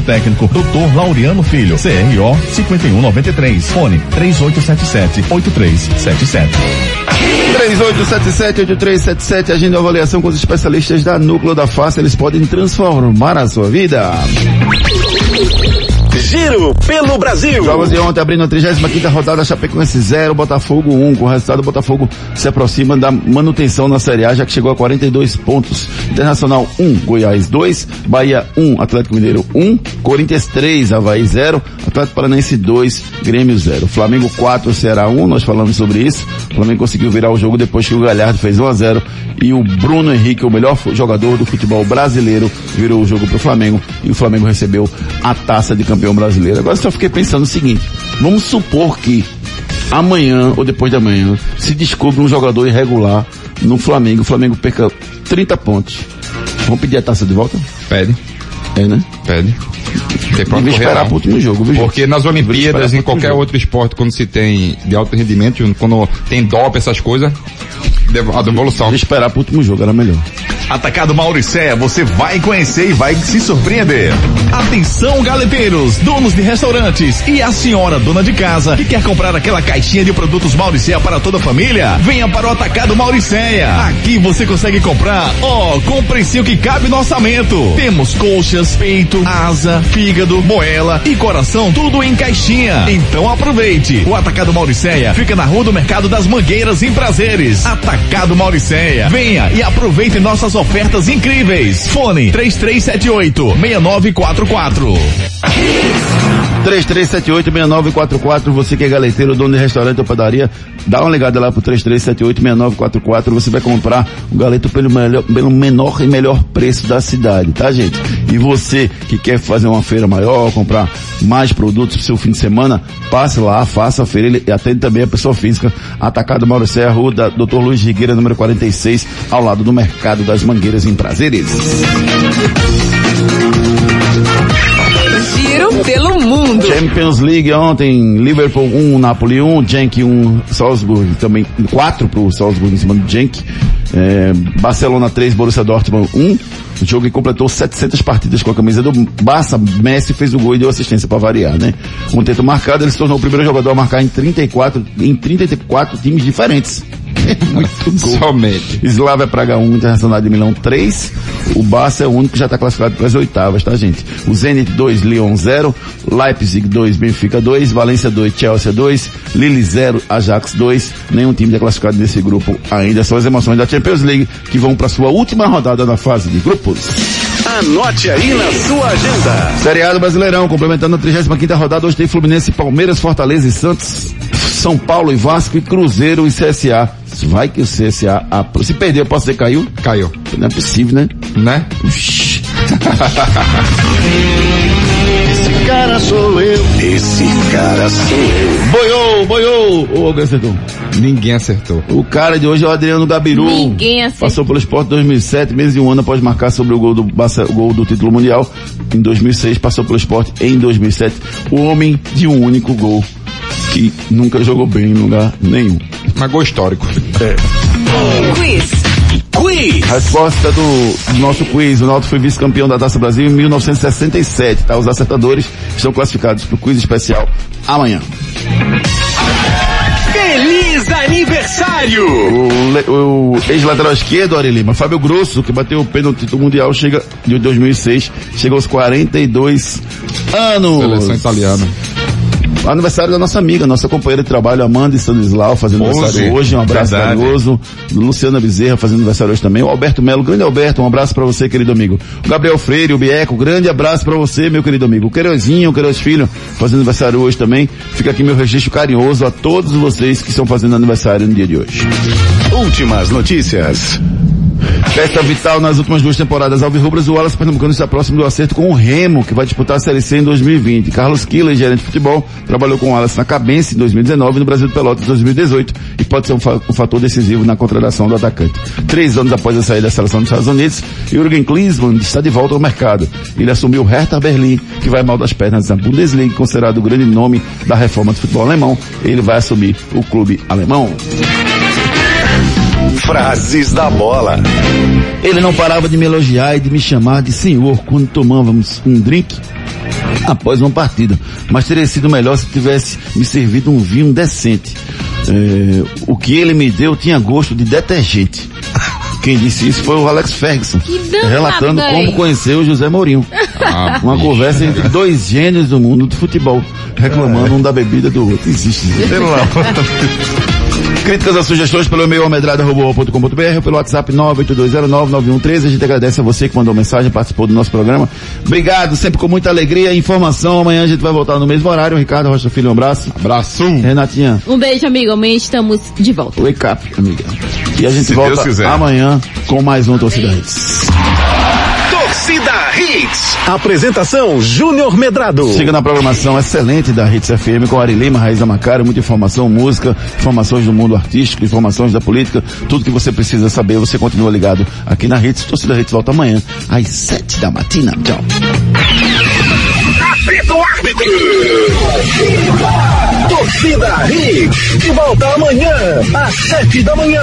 técnico, Dr. Laureano Filho, CRO 5193, fone 3877-8377. 3877-8377, agenda avaliação com os especialistas da Núcleo da Face, eles podem transformar a sua vida. Giro pelo Brasil. Jogos de ontem abrindo a 35 rodada, Chapecoense 0, Botafogo 1. Com o resultado, Botafogo se aproxima da manutenção na Série A, já que chegou a 42 pontos. Internacional 1, Goiás 2, Bahia 1, Atlético Mineiro 1, Corinthians 3, Havaí 0, Atlético Paranaense 2, Grêmio 0. Flamengo 4, Ceará 1, nós falamos sobre isso. O Flamengo conseguiu virar o jogo depois que o Galhardo fez 1 a 0 e o Bruno Henrique, o melhor jogador do futebol brasileiro, virou o jogo para o Flamengo e o Flamengo recebeu a taça de campeão brasileiro. Agora só fiquei pensando o seguinte, vamos supor que amanhã ou depois de amanhã se descobre um jogador irregular no Flamengo, o Flamengo perca 30 pontos. Vamos pedir a taça de volta? Pede. É, né? Pede. Tem pra correr, esperar pro último jogo, viu? Porque nas Olimpíadas, em qualquer outro esporte, quando se tem de alto rendimento, quando tem dope, essas coisas, a devolução. esperar pro último jogo, era melhor. Atacado Mauricéia, você vai conhecer e vai se surpreender. Atenção, galeteiros, donos de restaurantes e a senhora dona de casa que quer comprar aquela caixinha de produtos Mauricéia para toda a família? Venha para o Atacado Mauricéia. Aqui você consegue comprar, ó, com o que cabe no orçamento. Temos coxas, peito, asa, fígado, moela e coração, tudo em caixinha. Então aproveite. O Atacado Mauricéia fica na Rua do Mercado das Mangueiras em Prazeres. Atacado Mauricéia. Venha e aproveite nossas ofertas incríveis. Fone 3378 6944. 3378-6944, você que é galeteiro, dono de restaurante ou padaria, dá uma ligada lá pro 3378-6944, você vai comprar o galeto pelo, melhor, pelo menor e melhor preço da cidade, tá gente? E você que quer fazer uma feira maior, comprar mais produtos pro seu fim de semana, passe lá, faça a feira, ele atende também a pessoa física, Atacado Mauro Serra, rua da Dr. Luiz Rigueira, número 46, ao lado do Mercado das Mangueiras em Prazeres. Pelo mundo. Champions League ontem, Liverpool 1, Napoli 1, Genk 1, Salzburg também 4 pro Salzburg em cima do Genk. É, Barcelona 3, Borussia Dortmund 1. O jogo que completou 700 partidas com a camisa do Barça. Messi fez o gol e deu assistência para variar, né? Um tento marcado, ele se tornou o primeiro jogador a marcar em 34, em 34 times diferentes. [laughs] Muito gol. Somente. Slavia Praga 1, Internacional de Milão 3. O Barça é o único que já está classificado para as oitavas, tá, gente? O Zenit 2, Lyon 0. Leipzig 2, Benfica 2. Valência 2, Chelsea 2. Lille 0, Ajax 2. Nenhum time já classificado nesse grupo ainda. São as emoções da Champions League que vão para sua última rodada na fase de grupos. Anote aí na sua agenda. Série A do Brasileirão, complementando a 35ª rodada, hoje tem Fluminense, Palmeiras, Fortaleza e Santos, São Paulo e Vasco e Cruzeiro e CSA. Vai que o CSA, apro- se perder, eu posso dizer caiu? Caiu. Não é possível, né? Né? Uxi. [laughs] Esse cara sou eu. Esse cara sou eu. Boiou, boiou! Ô, alguém acertou? Ninguém acertou. O cara de hoje é o Adriano Gabiru. Ninguém acertou. Passou pelo Sport 2007, menos de um ano após marcar sobre o gol do, gol do título mundial. Em 2006, passou pelo Sport em 2007. O homem de um único gol que nunca jogou bem em lugar nenhum. Mas gol histórico. Quiz. Quiz. Resposta do, do nosso quiz. O Náutico foi vice-campeão da Taça Brasil em 1967, tá? Os acertadores estão classificados para o quiz especial amanhã. Feliz aniversário. O, o ex-lateral esquerdo, Ari Lima, Fábio Grosso, que bateu o pênalti do Mundial, chega de 2006, chega aos 42 anos. Seleção italiana. Aniversário da nossa amiga, nossa companheira de trabalho, Amanda Stanislau, fazendo Hoje, aniversário hoje. Um abraço verdade. carinhoso. Luciana Bezerra fazendo aniversário hoje também. O Alberto Melo, grande Alberto, um abraço pra você, querido amigo. O Gabriel Freire, o Bieco, grande abraço pra você, meu querido amigo. O Queirozinho, o Queiroz Filho, fazendo aniversário hoje também. Fica aqui meu registro carinhoso a todos vocês que estão fazendo aniversário no dia de hoje. Últimas notícias. Festa vital nas últimas duas temporadas Alvirrubras, o Wallace Pernambucano está próximo do acerto com o Remo, que vai disputar a Série C em 2020. Carlos Killer, gerente de futebol, trabalhou com o Wallace na Cabense em 2019 e no Brasil de Pelotas em 2018 e pode ser um, fa- um fator decisivo na contratação do atacante. Três anos após a saída da seleção dos Estados Unidos, Jürgen Klinsmann está de volta ao mercado. Ele assumiu o Hertha Berlim, que vai mal das pernas na Bundesliga, considerado o grande nome da reforma do futebol alemão. Ele vai assumir o clube alemão. Frases da bola. Ele não parava de me elogiar e de me chamar de senhor quando tomávamos um drink após uma partida. Mas teria sido melhor se tivesse me servido um vinho decente. É, o que ele me deu tinha gosto de detergente. Quem disse isso foi o Alex Ferguson, relatando como conheceu o José Mourinho. uma conversa entre dois gênios do mundo do futebol, reclamando um da bebida do outro. Existe isso. [laughs] Críticas ou sugestões pelo e-mail almedrada.com.br ou pelo WhatsApp 982099113. A gente agradece a você que mandou mensagem, participou do nosso programa. Obrigado, sempre com muita alegria e informação. Amanhã a gente vai voltar no mesmo horário. Ricardo Rocha Filho, um abraço. Abraço. Renatinha, Um beijo, amigo. Amanhã estamos de volta. wake up, amiga. E a gente Se volta amanhã com mais um Torcida Hits. Torcida Hits. Apresentação Júnior Medrado. Siga na programação excelente da Hits FM com Ari Lima, Raiz da Macário, muita informação, música, informações do mundo artístico, informações da política, tudo que você precisa saber, você continua ligado aqui na Hits. Torcida Hits volta amanhã, às sete da matina. Tchau. Apito árbitro. Torcida Hits. De volta amanhã, às sete da manhã.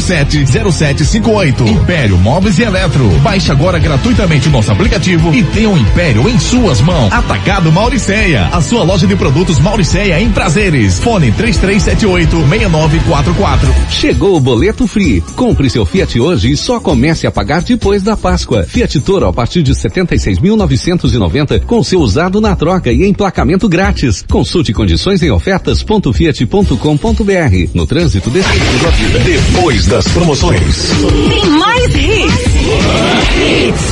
3447-0758. Império Móveis e Eletro. Baixe agora gratuitamente o nosso aplicativo e tenha o Império em suas mãos. Atacado Mauricéia. A sua loja de produtos Mauricéia em prazeres. Fone 3378-6944. Chegou o boleto Free. Compre seu Fiat hoje e só comece a pagar depois da Páscoa. Fiat Toro a partir de 76.990 com seu usado na troca e emplacamento grátis. Consulte condições em ofertas.fiat.com.br. No trânsito desse. Depois das promoções. Tem mais hits.